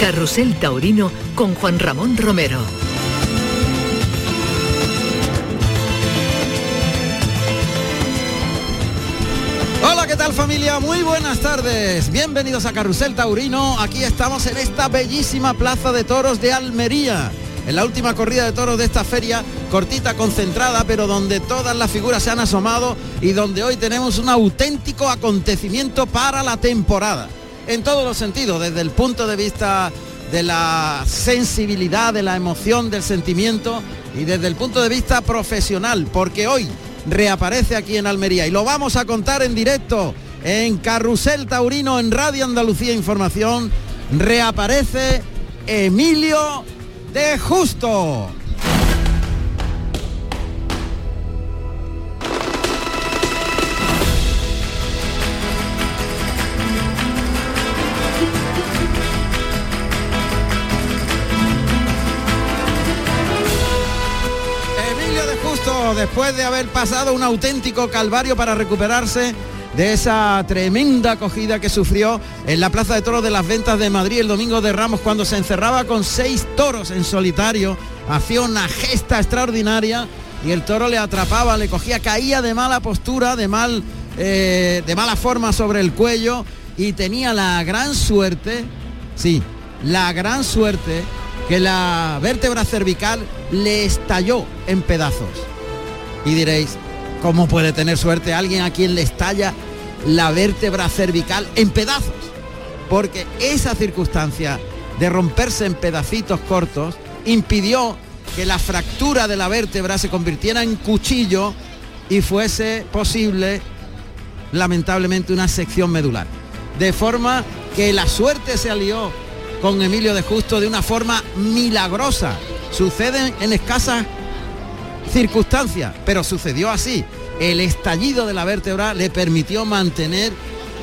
Carrusel Taurino con Juan Ramón Romero. Hola, ¿qué tal familia? Muy buenas tardes. Bienvenidos a Carrusel Taurino. Aquí estamos en esta bellísima plaza de toros de Almería. En la última corrida de toros de esta feria, cortita, concentrada, pero donde todas las figuras se han asomado y donde hoy tenemos un auténtico acontecimiento para la temporada en todos los sentidos, desde el punto de vista de la sensibilidad, de la emoción, del sentimiento y desde el punto de vista profesional, porque hoy reaparece aquí en Almería y lo vamos a contar en directo en Carrusel Taurino en Radio Andalucía Información, reaparece Emilio de Justo. Después de haber pasado un auténtico calvario para recuperarse de esa tremenda acogida que sufrió en la Plaza de Toros de las Ventas de Madrid el domingo de Ramos cuando se encerraba con seis toros en solitario, hacía una gesta extraordinaria y el toro le atrapaba, le cogía, caía de mala postura, de mal, eh, de mala forma sobre el cuello y tenía la gran suerte, sí, la gran suerte que la vértebra cervical le estalló en pedazos. Y diréis, ¿cómo puede tener suerte alguien a quien le estalla la vértebra cervical en pedazos? Porque esa circunstancia de romperse en pedacitos cortos impidió que la fractura de la vértebra se convirtiera en cuchillo y fuese posible, lamentablemente, una sección medular. De forma que la suerte se alió con Emilio de Justo de una forma milagrosa. Suceden en escasas circunstancia, pero sucedió así. El estallido de la vértebra le permitió mantener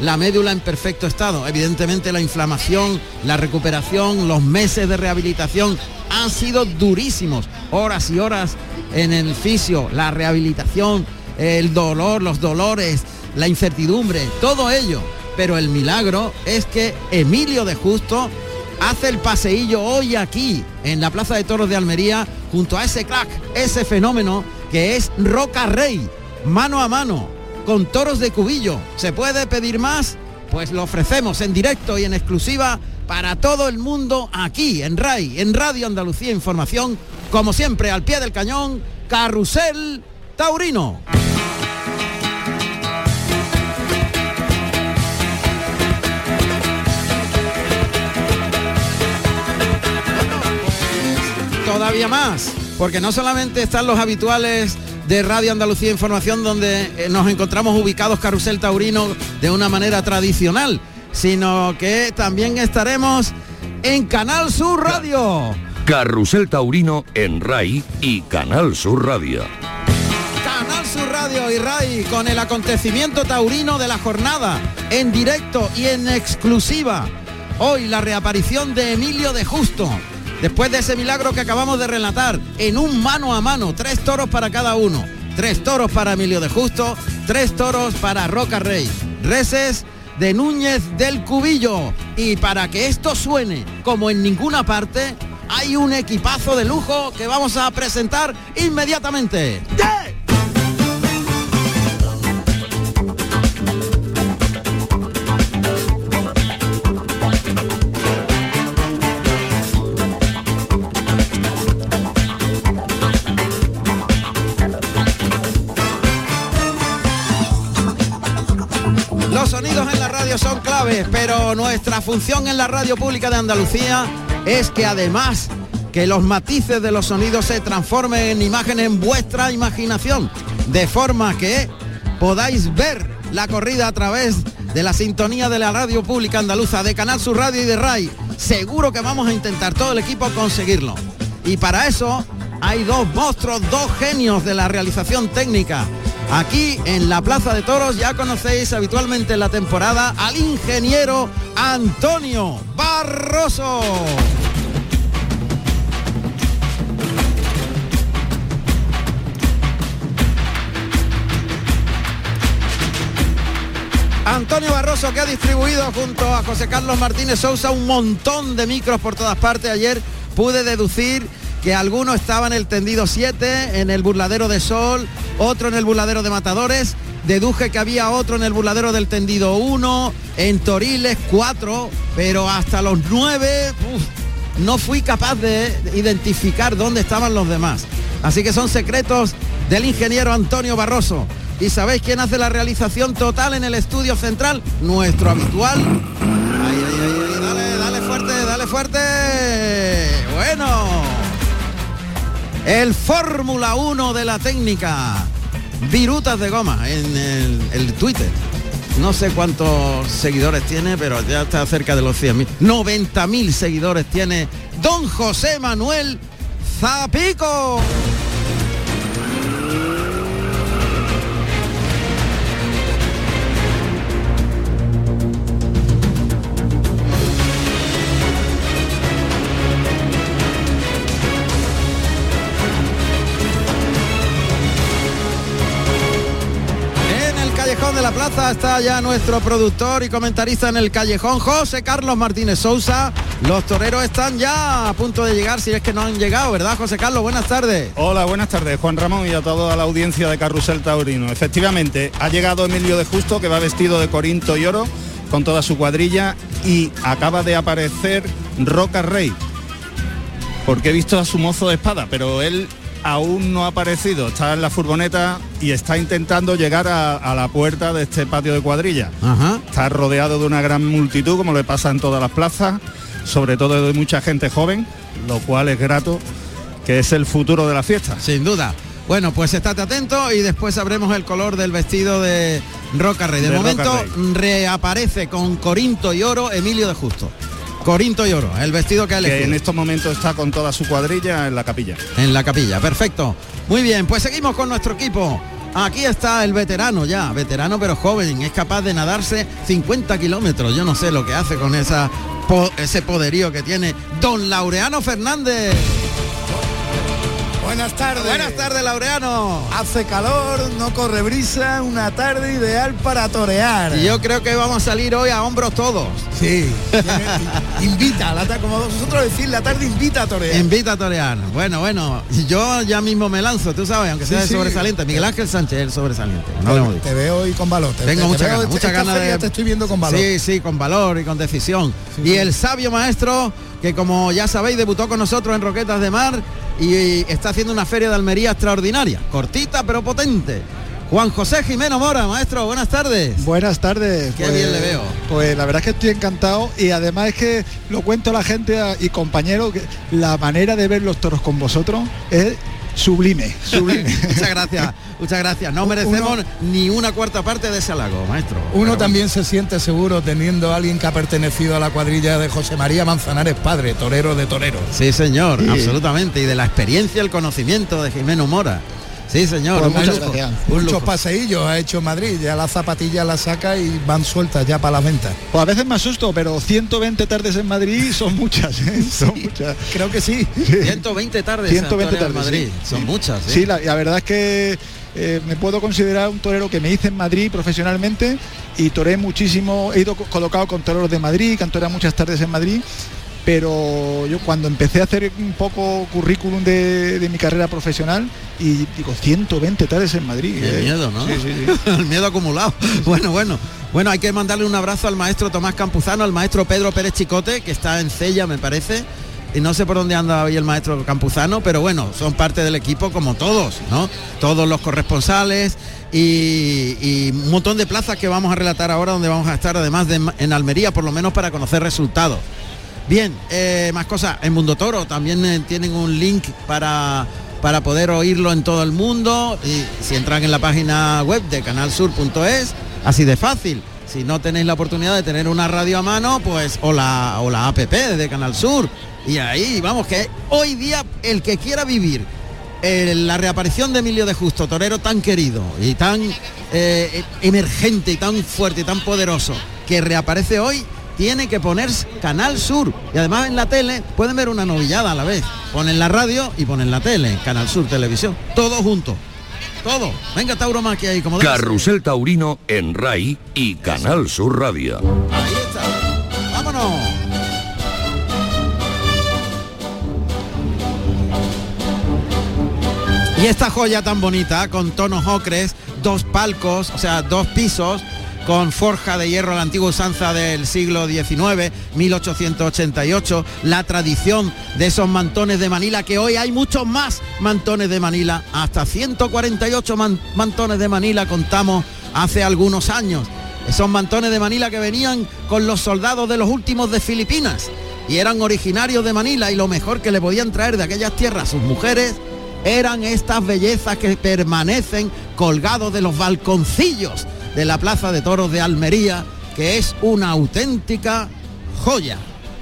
la médula en perfecto estado. Evidentemente la inflamación, la recuperación, los meses de rehabilitación han sido durísimos. Horas y horas en el fisio, la rehabilitación, el dolor, los dolores, la incertidumbre, todo ello. Pero el milagro es que Emilio de Justo hace el paseillo hoy aquí en la Plaza de Toros de Almería junto a ese crack, ese fenómeno que es Roca Rey, mano a mano, con toros de cubillo. ¿Se puede pedir más? Pues lo ofrecemos en directo y en exclusiva para todo el mundo aquí en RAI, en Radio Andalucía Información, como siempre al pie del cañón, Carrusel Taurino. Todavía más, porque no solamente están los habituales de Radio Andalucía Información donde eh, nos encontramos ubicados Carrusel Taurino de una manera tradicional, sino que también estaremos en Canal Sur Radio. Carrusel Taurino en RAI y Canal Sur Radio. Canal Sur Radio y RAI con el acontecimiento taurino de la jornada, en directo y en exclusiva. Hoy la reaparición de Emilio de Justo, Después de ese milagro que acabamos de relatar, en un mano a mano, tres toros para cada uno. Tres toros para Emilio de Justo, tres toros para Roca Rey. Reces de Núñez del Cubillo. Y para que esto suene como en ninguna parte, hay un equipazo de lujo que vamos a presentar inmediatamente. Pero nuestra función en la radio pública de Andalucía es que además que los matices de los sonidos se transformen en imágenes en vuestra imaginación, de forma que podáis ver la corrida a través de la sintonía de la radio pública andaluza, de Canal Sur Radio y de RAI. Seguro que vamos a intentar todo el equipo conseguirlo. Y para eso hay dos monstruos, dos genios de la realización técnica Aquí en la Plaza de Toros ya conocéis habitualmente en la temporada al ingeniero Antonio Barroso. Antonio Barroso que ha distribuido junto a José Carlos Martínez Sousa un montón de micros por todas partes. Ayer pude deducir que alguno estaba en el tendido 7, en el burladero de Sol, otro en el burladero de Matadores. Deduje que había otro en el burladero del tendido 1, en Toriles 4, pero hasta los 9 no fui capaz de identificar dónde estaban los demás. Así que son secretos del ingeniero Antonio Barroso. ¿Y sabéis quién hace la realización total en el estudio central? Nuestro habitual. Ay, ay, ay, dale, dale fuerte, dale fuerte. Bueno. El Fórmula 1 de la técnica. Virutas de goma en el, Twitter. No sé cuántos seguidores tiene, pero ya está cerca de los 100.000. 90.000 seguidores tiene don José Manuel Zapico. Plaza está ya nuestro productor y comentarista en el callejón, José Carlos Martínez Sousa. Los toreros están ya a punto de llegar, si es que no han llegado, ¿verdad, José Carlos? Buenas tardes. Hola, buenas tardes, Juan Ramón y a toda la audiencia de Carrusel Taurino. Efectivamente, ha llegado Emilio de Justo, que va vestido de corinto y oro, con toda su cuadrilla, y acaba de aparecer Roca Rey, porque he visto a su mozo de espada, pero él aún no ha aparecido, está en la furgoneta y está intentando llegar a, a la puerta de este patio de cuadrilla. Ajá. Está rodeado de una gran multitud, como le pasa en todas las plazas, sobre todo de mucha gente joven, lo cual es grato, que es el futuro de la fiesta. Sin duda. Bueno, pues estate atento y después sabremos el color del vestido de Roca Rey. De, momento reaparece con Corinto y Oro Emilio de Justo. Corinto y Oro, el vestido que ha Que elegido en estos momentos está con toda su cuadrilla en la capilla. en la capilla. Perfecto. Muy bien, pues seguimos con nuestro equipo. Aquí está el veterano ya, veterano pero joven, es capaz de nadarse 50 kilómetros. Yo no sé lo que hace con esa, ese poderío que tiene don Laureano Fernández. Buenas tardes. Buenas tardes, Laureano. Hace calor, no corre brisa, una tarde ideal para torear. Y yo creo que vamos a salir hoy a hombros todos. Sí. invita, la tarde, como vosotros decís, la tarde invita a torear. Invita a torear. Bueno, bueno, yo ya mismo me lanzo, tú sabes, aunque sea Sí, el sí. sobresaliente. Miguel Ángel Sánchez, el sobresaliente. No te veo hoy con valor. te- Tengo te- te muchas veo- ganas, ganas feria de... te estoy viendo con valor. Sí, sí, con valor y con decisión. y el sabio maestro, que como ya sabéis, debutó con nosotros en Roquetas de Mar y, está haciendo una feria de Almería extraordinaria. Cortita pero potente. Juan José Jimeno Mora, maestro, buenas tardes. Buenas tardes. Qué bien le veo. Pues la verdad es que estoy encantado y además es que lo cuento a la gente y compañeros que la manera de ver los toros con vosotros es sublime, sublime. muchas gracias, muchas gracias. No merecemos ni una cuarta parte de ese halago, maestro. Uno Pero también se siente seguro teniendo a alguien que ha pertenecido a la cuadrilla de José María Manzanares padre, torero de toreros. Sí, señor, Sí. absolutamente. Y de la experiencia, el conocimiento de Jimeno Mora. Sí, señor. Pues un muchas lujo, gracias. un Muchos paseillos ha hecho en Madrid, ya las zapatillas las saca y van sueltas ya para las ventas. Pues a veces me asusto, pero 120 tardes en Madrid son muchas, ¿eh? son muchas. Creo que sí. 120 tardes. 120 en tardes, Madrid. sí. Son muchas. ¿eh? Sí, la, la verdad es que eh, me puedo considerar un torero que me hice en Madrid profesionalmente y toré muchísimo, he ido co- colocado con toreros de Madrid, toreado muchas tardes en Madrid, pero yo cuando empecé a hacer un poco currículum de, de mi carrera profesional y digo 120 tardes en Madrid. ¿eh? miedo, ¿no? Sí, sí, sí. El miedo acumulado. Bueno, bueno. Bueno, hay que mandarle un abrazo al maestro Tomás Campuzano, al maestro Pedro Pérez Chicote, que está en Cella, me parece. Y no sé por dónde anda hoy el maestro Campuzano, pero bueno, son parte del equipo como todos, ¿no? Todos los corresponsales y, y un montón de plazas que vamos a relatar ahora, donde vamos a estar además de en Almería, por lo menos para conocer resultados. Bien, eh, más cosas. En Mundo Toro también eh, tienen un link para, para poder oírlo en todo el mundo. Y si entran en la página web de canalsur.es, así de fácil. Si no tenéis la oportunidad de tener una radio a mano, pues o la, o la app de Canal Sur. Y ahí, vamos, que hoy día el que quiera vivir eh, la reaparición de Emilio de Justo, torero tan querido y tan emergente y tan fuerte y tan poderoso, que reaparece hoy, tiene que poner Canal Sur. Y además en la tele pueden ver una novillada a la vez. Ponen la radio y ponen la tele, Canal Sur Televisión, todo junto. todo. Venga, tauromaquia ahí, como. Carrusel Taurino en RAI y Canal Sur Radio. Ahí está. Vámonos. Y esta joya tan bonita, con tonos ocres, dos palcos, o sea, dos pisos, con forja de hierro la antigua usanza del siglo XIX, 1888, la tradición de esos mantones de Manila, que hoy hay muchos más mantones de Manila, hasta 148 man- mantones de Manila contamos hace algunos años. Esos mantones de Manila que venían con los soldados de los últimos de Filipinas y eran originarios de Manila y lo mejor que le podían traer de aquellas tierras a sus mujeres eran estas bellezas que permanecen colgados de los balconcillos de la Plaza de Toros de Almería, que es una auténtica joya.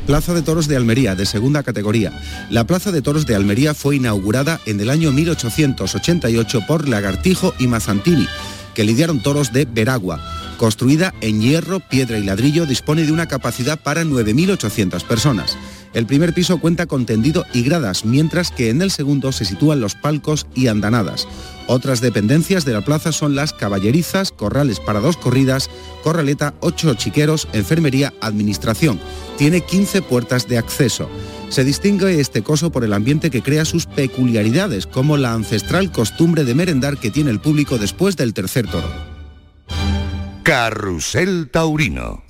Plaza de Toros de Almería, de segunda categoría. La Plaza de Toros de Almería fue inaugurada en el año 1888 por Lagartijo y Mazzantini, que lidiaron toros de Veragua. Construida en hierro, piedra y ladrillo, dispone de una capacidad para 9.800 personas. El primer piso cuenta con tendido y gradas, mientras que en el segundo se sitúan los palcos y andanadas. Otras dependencias de la plaza son las caballerizas, corrales para dos corridas, corraleta, ocho chiqueros, enfermería, administración. Tiene 15 puertas de acceso. Se distingue este coso por el ambiente que crea sus peculiaridades, como la ancestral costumbre de merendar que tiene el público después del tercer toro. Carrusel Taurino.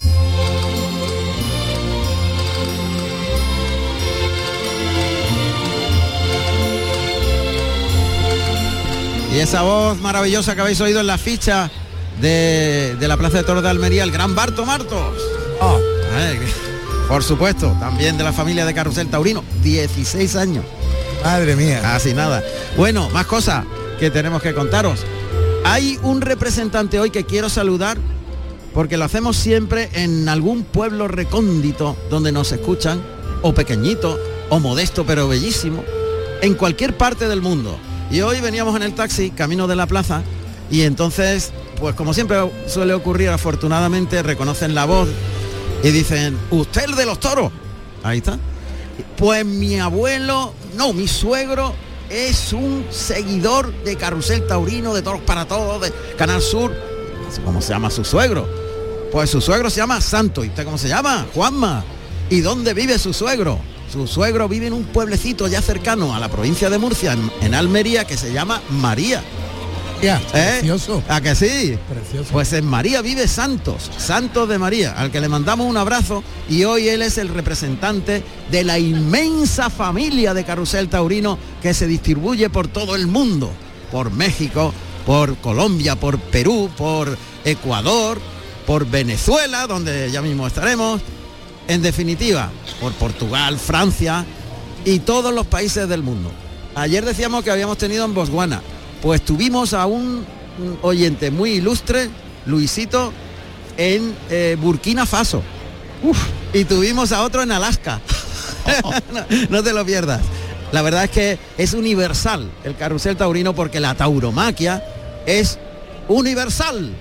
Y esa voz maravillosa que habéis oído en la ficha de, de la Plaza de Toros de Almería, el gran Barto Martos. Ay, por supuesto, también de la familia de Carrusel Taurino, 16 años. Madre mía. Casi nada. Bueno, más cosas que tenemos que contaros. Hay un representante hoy que quiero saludar porque lo hacemos siempre en algún pueblo recóndito donde nos escuchan, o pequeñito, o modesto pero bellísimo, en cualquier parte del mundo. Y hoy veníamos en el taxi, camino de la plaza, y entonces, pues como siempre suele ocurrir, afortunadamente reconocen la voz y dicen, usted de los toros. Ahí está. Pues mi abuelo, no, mi suegro es un seguidor de Carrusel Taurino, de Toros para Todos, de Canal Sur. ¿Cómo se llama su suegro? Pues su suegro se llama Santo. ¿Y usted cómo se llama? Juanma. ¿Y dónde vive su suegro? Su suegro vive en un pueblecito ya cercano a la provincia de Murcia, en, en Almería, que se llama María. Ya, ¿Eh? precioso. ¿A que sí? Precioso. Pues en María vive Santos, Santos de María, al que le mandamos un abrazo y hoy él es el representante de la inmensa familia de Carrusel Taurino que se distribuye por todo el mundo, por México, por Colombia, por Perú, por Ecuador, por Venezuela, donde ya mismo estaremos, en definitiva, por Portugal, Francia y todos los países del mundo. Ayer decíamos que habíamos tenido en Botswana, pues tuvimos a un, oyente muy ilustre, Luisito, en eh, Burkina Faso. Uf, y tuvimos a otro en Alaska. no, no te lo pierdas. La verdad es que es universal el carrusel taurino porque la tauromaquia es universal.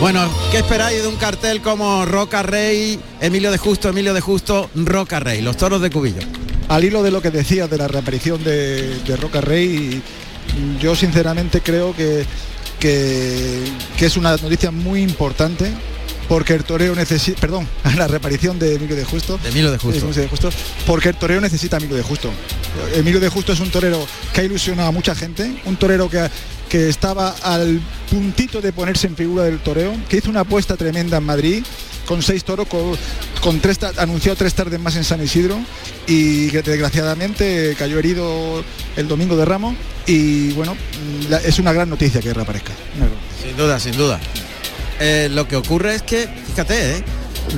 Bueno, ¿qué esperáis de un cartel como Roca Rey, Emilio de Justo, Emilio de Justo, Roca Rey, los toros de Cubillo? Al hilo de lo que decías de la reaparición de, de Roca Rey, yo sinceramente creo que, que, que es una noticia muy importante porque el toreo necesita, perdón, la reaparición de Emilio de Justo. De Emilio de Justo. De Justo, porque el toreo necesita a Emilio de Justo. Emilio de Justo es un torero que ha ilusionado a mucha gente, un torero que, que estaba al puntito de ponerse en figura del toreo, que hizo una apuesta tremenda en Madrid con seis toros, con, con tres anunció tres tardes más en San Isidro y que desgraciadamente cayó herido el domingo de Ramos y bueno, la- es una gran noticia que reaparezca. Sin duda, sin duda. Eh, lo que ocurre es que, fíjate, ¿eh?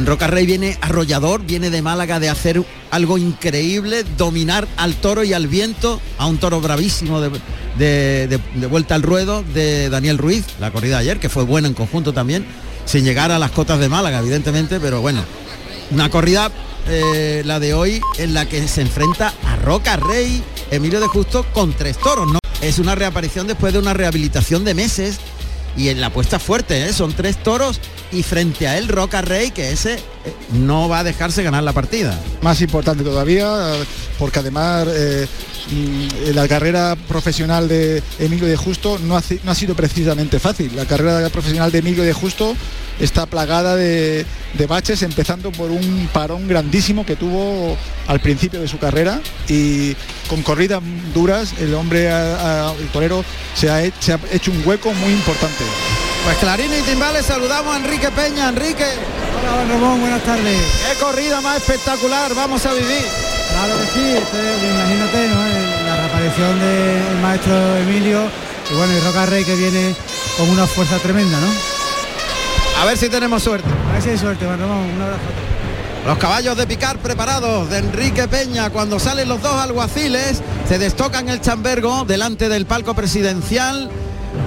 Roca Rey viene arrollador, viene de Málaga de hacer algo increíble, dominar al toro y al viento, a un toro bravísimo de, vuelta al ruedo de Daniel Ruiz, la corrida de ayer, que fue buena en conjunto también, sin llegar a las cotas de Málaga, evidentemente, pero bueno, una corrida, eh, la de hoy, en la que se enfrenta a Roca Rey, Emilio de Justo, con tres toros, ¿no? Es una reaparición después de una rehabilitación de meses y en la apuesta fuerte, ¿eh? son tres toros y frente a él Roca Rey, que ese eh, no va a dejarse ganar la partida. Más importante todavía, porque además eh, la carrera profesional de Emilio de Justo no ha, no ha sido precisamente fácil. La carrera profesional de Emilio de Justo está plagada de, de, baches, empezando por un parón grandísimo que tuvo al principio de su carrera y con corridas duras el hombre, a, a, el torero, se ha, se ha hecho un hueco muy importante. Pues Clarín y Timbales, saludamos a Enrique Peña. Enrique. Hola, Ramón, buenas tardes. Qué corrida más espectacular vamos a vivir. Claro que sí, este, imagínate, ¿no? La reaparición del maestro Emilio y bueno, y Roca Rey que viene con una fuerza tremenda, ¿no? A ver si tenemos suerte. A ver si hay suerte, Juan Ramón, un abrazo. Los caballos de picar preparados de Enrique Peña. Cuando salen los dos alguaciles, se destocan el chambergo delante del palco presidencial.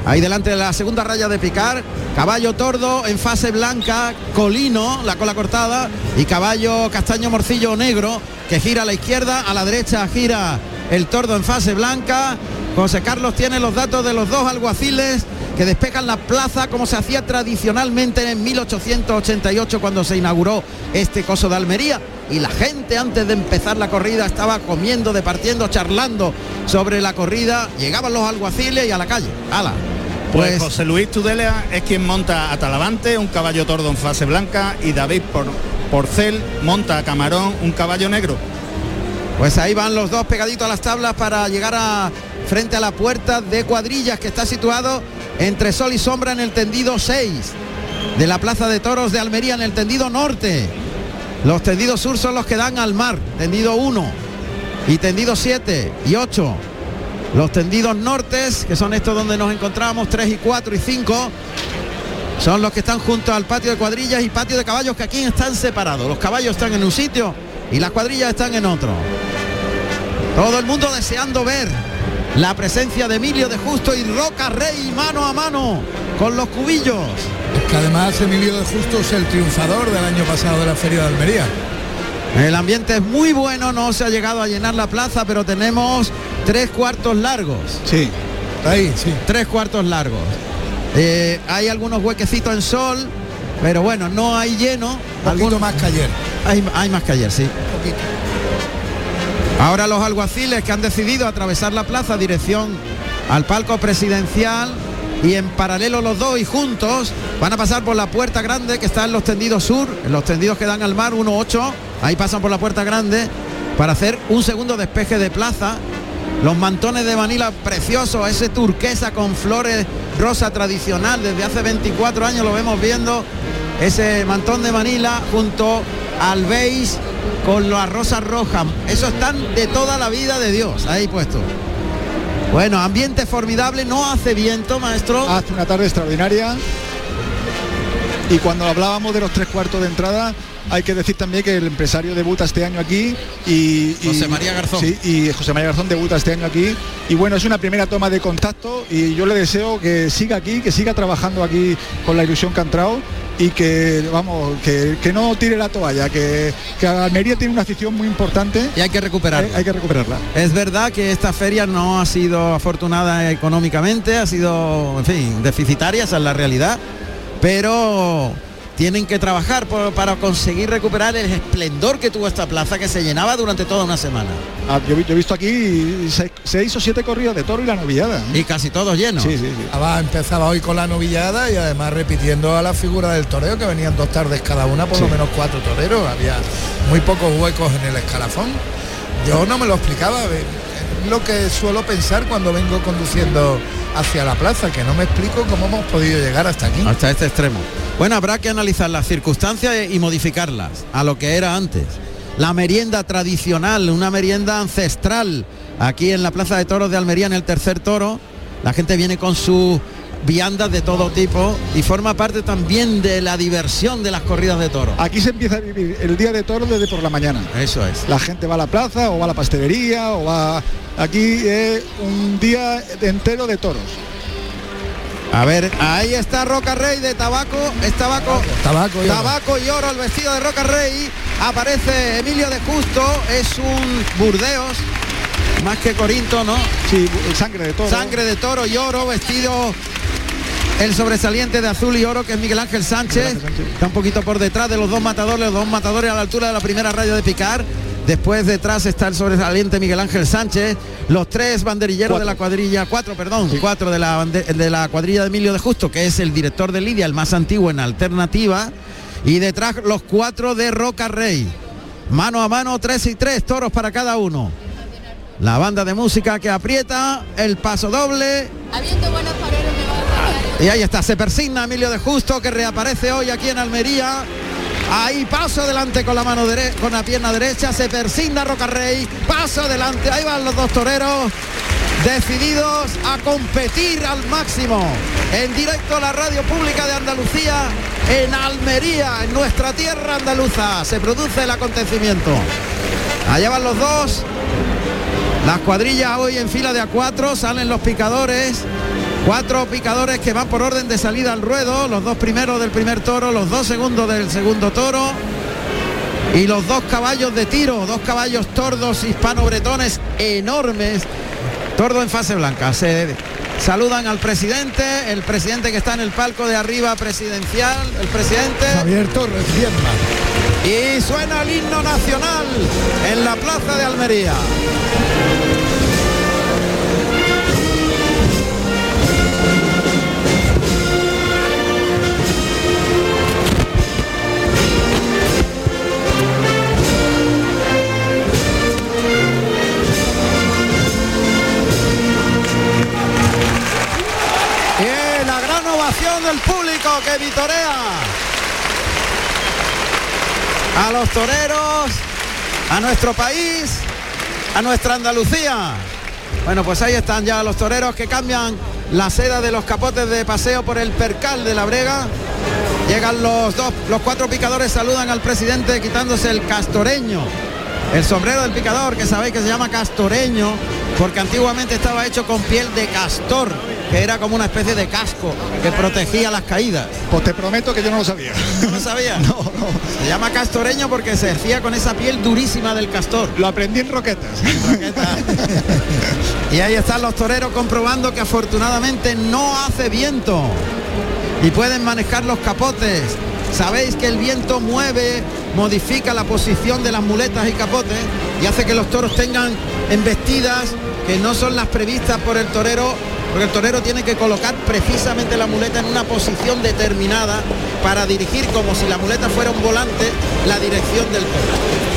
Ahí delante de la segunda raya de picar. Caballo tordo en fase blanca, colino, la cola cortada. Y caballo castaño morcillo negro que gira a la izquierda, a la derecha gira el tordo en fase blanca. José Carlos tiene los datos de los dos alguaciles que despejan la plaza como se hacía tradicionalmente en 1888 cuando se inauguró este coso de Almería y la gente antes de empezar la corrida estaba comiendo, departiendo, charlando sobre la corrida, llegaban los alguaciles y a la calle. ¡Hala! Pues, pues José Luis Tudela es quien monta a Talavante, un caballo tordo en fase blanca y David Por Porcel monta a Camarón, un caballo negro. Pues ahí van los dos pegaditos a las tablas para llegar a frente a la puerta de cuadrillas que está situado entre sol y sombra en el tendido 6 de la Plaza de Toros de Almería en el tendido norte. Los tendidos sur son los que dan al mar, tendido 1 y tendido 7 y 8. Los tendidos nortes, que son estos donde nos encontramos, 3 y 4 y 5, son los que están junto al patio de cuadrillas y patio de caballos que aquí están separados. Los caballos están en un sitio y las cuadrillas están en otro. Todo el mundo deseando ver la presencia de Emilio de Justo y Roca Rey mano a mano con los cubillos. Que además Emilio de Justo es el triunfador del año pasado de la Feria de Almería. El ambiente es muy bueno, no se ha llegado a llenar la plaza, pero tenemos tres cuartos largos. Sí, ahí, sí. Tres cuartos largos. Eh, hay algunos huequecitos en sol, pero bueno, no hay lleno. Algo más que ayer. Hay, hay más que ayer, sí. Ahora los alguaciles que han decidido atravesar la plaza dirección al palco presidencial y en paralelo los dos y juntos van a pasar por la puerta grande que está en los tendidos sur, en los tendidos que dan al mar 1-8, ahí pasan por la puerta grande para hacer un segundo despeje de plaza. Los mantones de Manila preciosos, ese turquesa con flores rosa tradicional, desde hace 24 años lo vemos viendo, ese mantón de Manila junto al beige con las rosas rojas. Eso están de toda la vida de Dios, ahí puesto. Bueno, ambiente formidable, no hace viento, maestro. Hace una tarde extraordinaria. Y cuando hablábamos de los tres cuartos de entrada, hay que decir también que el empresario debuta este año aquí y, y José María Garzón. Sí, y José María Garzón debuta este año aquí. Y bueno, es una primera toma de contacto y yo le deseo que siga aquí, que siga trabajando aquí con la ilusión que ha entrado y que vamos que, que, no tire la toalla que, que, Almería tiene una afición muy importante y hay que recuperarla. Hay, hay, que recuperarla. Es verdad que esta feria no ha sido afortunada económicamente ha sido en fin deficitaria esa es la realidad pero tienen que trabajar por, para conseguir recuperar el esplendor que tuvo esta plaza que se llenaba durante toda una semana. Ah, yo, yo, he visto aquí seis, seis, o siete corridas de toro y la novillada. ¿eh? Y casi todos llenos. Sí, sí, sí. Además, empezaba hoy con la novillada y además repitiendo a la figura del toreo que venían dos tardes cada una, por sí. lo menos cuatro toreros. Había muy pocos huecos en el escalafón. Yo no me lo explicaba. Lo que suelo pensar cuando vengo conduciendo hacia la plaza, que no me explico cómo hemos podido llegar hasta aquí. Hasta este extremo. Bueno, habrá que analizar las circunstancias y modificarlas a lo que era antes. La merienda tradicional, una merienda ancestral, aquí en la Plaza de Toros de Almería, en el tercer toro. La gente viene con sus viandas de todo tipo y forma parte también de la diversión de las corridas de toros. Aquí se empieza a vivir el día de toros desde por la mañana. Eso es. La gente va a la plaza o va a la pastelería o va... Aquí es un día entero de toros. A ver, ahí está Roca Rey de tabaco, es tabaco, tabaco, y tabaco y oro, el vestido de Roca Rey. Aparece Emilio de Justo, es un Burdeos, más que Corinto, ¿no? Sí, sangre de toro. Sangre de toro y oro, vestido el sobresaliente de azul y oro que es Miguel Ángel Sánchez. Está un poquito por detrás de los dos matadores, los dos matadores a la altura de la primera radio de Picar. Después detrás está el sobresaliente Miguel Ángel Sánchez, los tres banderilleros de la cuadrilla, cuatro, perdón, cuatro de la, de la cuadrilla de Emilio de Justo, que es el director de Lidia, el más antiguo en alternativa, y detrás los cuatro de Roca Rey. Mano a mano, tres y tres, toros para cada uno. La banda de música que aprieta, el paso doble. Y ahí está, se persigna Emilio de Justo que reaparece hoy aquí en Almería. Ahí paso adelante con la mano derecha, con la pierna derecha, se persigna Rocarrey, paso adelante, ahí van los dos toreros decididos a competir al máximo. En directo a la radio pública de Andalucía, en Almería, en nuestra tierra andaluza, se produce el acontecimiento. Allá van los dos. Las cuadrillas hoy en fila de a cuatro, salen los picadores. Cuatro picadores que van por orden de salida al ruedo, los dos primeros del primer toro, los dos segundos del segundo toro. Y los dos caballos de tiro, dos caballos tordos hispano-bretones enormes, tordo en fase blanca. Se saludan al presidente, el presidente que está en el palco de arriba presidencial, el presidente. Javier Torres Y suena el himno nacional en la plaza de Almería. Del público que vitorea a los toreros, a nuestro país, a nuestra Andalucía. Bueno, pues ahí están ya los toreros que cambian la seda de los capotes de paseo por el percal de la brega. Llegan los dos, los cuatro picadores saludan al presidente quitándose el castoreño, el sombrero del picador, que sabéis que se llama castoreño, porque antiguamente estaba hecho con piel de castor que era como una especie de casco que protegía las caídas. Pues te prometo que yo no lo sabía. ¿No lo sabía? no, no. Se llama castoreño porque se hacía con esa piel durísima del castor. Lo aprendí en roquetas. y ahí están los toreros comprobando que afortunadamente no hace viento y pueden manejar los capotes. Sabéis que el viento mueve, modifica la posición de las muletas y capotes y hace que los toros tengan embestidas que no son las previstas por el torero porque el torero tiene que colocar precisamente la muleta en una posición determinada para dirigir como si la muleta fuera un volante la dirección del toro.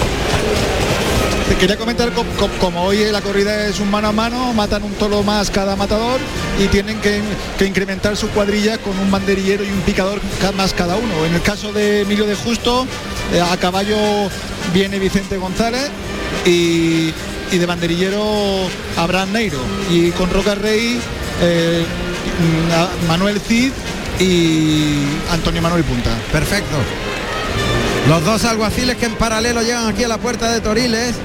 Te quería comentar como hoy la corrida es un mano a mano, matan un toro más cada matador y tienen que, incrementar su cuadrilla con un banderillero y un picador más cada uno. En el caso de Emilio de Justo, eh, a caballo viene Vicente González y, y de banderillero Abraham Neiro. Y con Roca Rey eh, Manuel Cid y Antonio Manuel Punta. Perfecto. Los dos alguaciles que en paralelo llegan aquí a la puerta de Toriles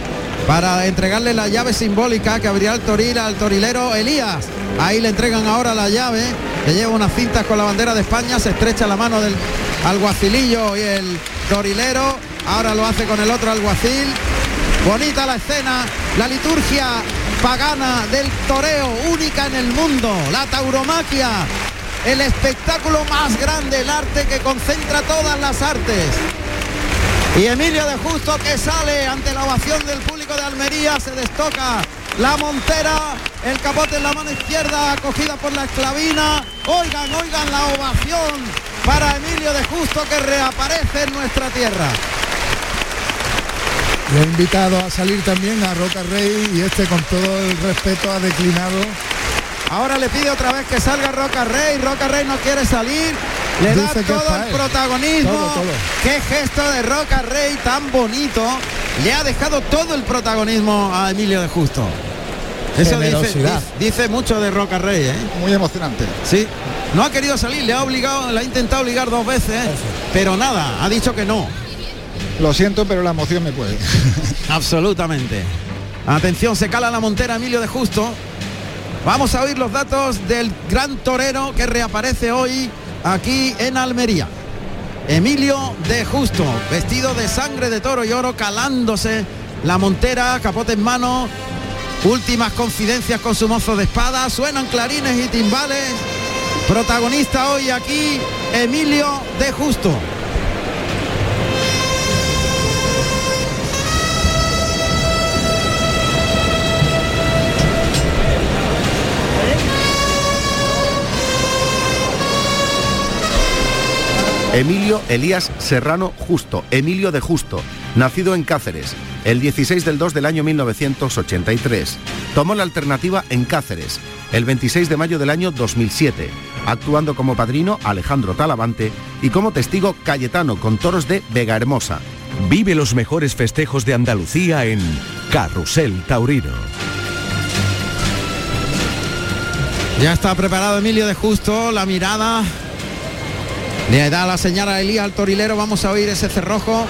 para entregarle la llave simbólica que abrirá el toril al torilero Elías. Ahí le entregan ahora la llave, que lleva unas cintas con la bandera de España, se estrecha la mano del alguacilillo y el torilero. Ahora lo hace con el otro alguacil. Bonita la escena, la liturgia pagana del toreo, única en el mundo, la tauromaquia, el espectáculo más grande, el arte que concentra todas las artes. Y Emilio de Justo que sale ante la ovación del público de Almería, se destoca la montera, el capote en la mano izquierda, acogida por la esclavina. Oigan, oigan la ovación para Emilio de Justo que reaparece en nuestra tierra. Le he invitado a salir también a Roca Rey y este con todo el respeto ha declinado. Ahora le pide otra vez que salga Roca Rey, Roca Rey no quiere salir, le da todo el protagonismo. Qué gesto de Roca Rey tan bonito. Le ha dejado todo el protagonismo a Emilio de Justo. Eso dice, dice, mucho de Roca Rey, ¿eh? Muy emocionante. Sí. No ha querido salir, le ha obligado, le ha intentado obligar dos veces, pero nada, ha dicho que no. Lo siento, pero la emoción me puede. Absolutamente. Atención, se cala la montera Emilio de Justo. Vamos a oír los datos del gran torero que reaparece hoy aquí en Almería. Emilio de Justo, vestido de sangre de toro y oro, calándose la montera, capote en mano, últimas confidencias con su mozo de espada, suenan clarines y timbales Protagonista hoy aquí, Emilio de Justo. Emilio Elías Serrano Justo, Emilio de Justo, nacido en Cáceres, el 16 del 2 del año 1983. Tomó la alternativa en Cáceres, el 26 de mayo del año 2007, actuando como padrino Alejandro Talavante y como testigo Cayetano con toros de Vega Hermosa. Vive los mejores festejos de Andalucía en Carrusel Taurino. Ya está preparado Emilio de Justo, la mirada. Le da la señal a Elías al torilero, vamos a oír ese cerrojo.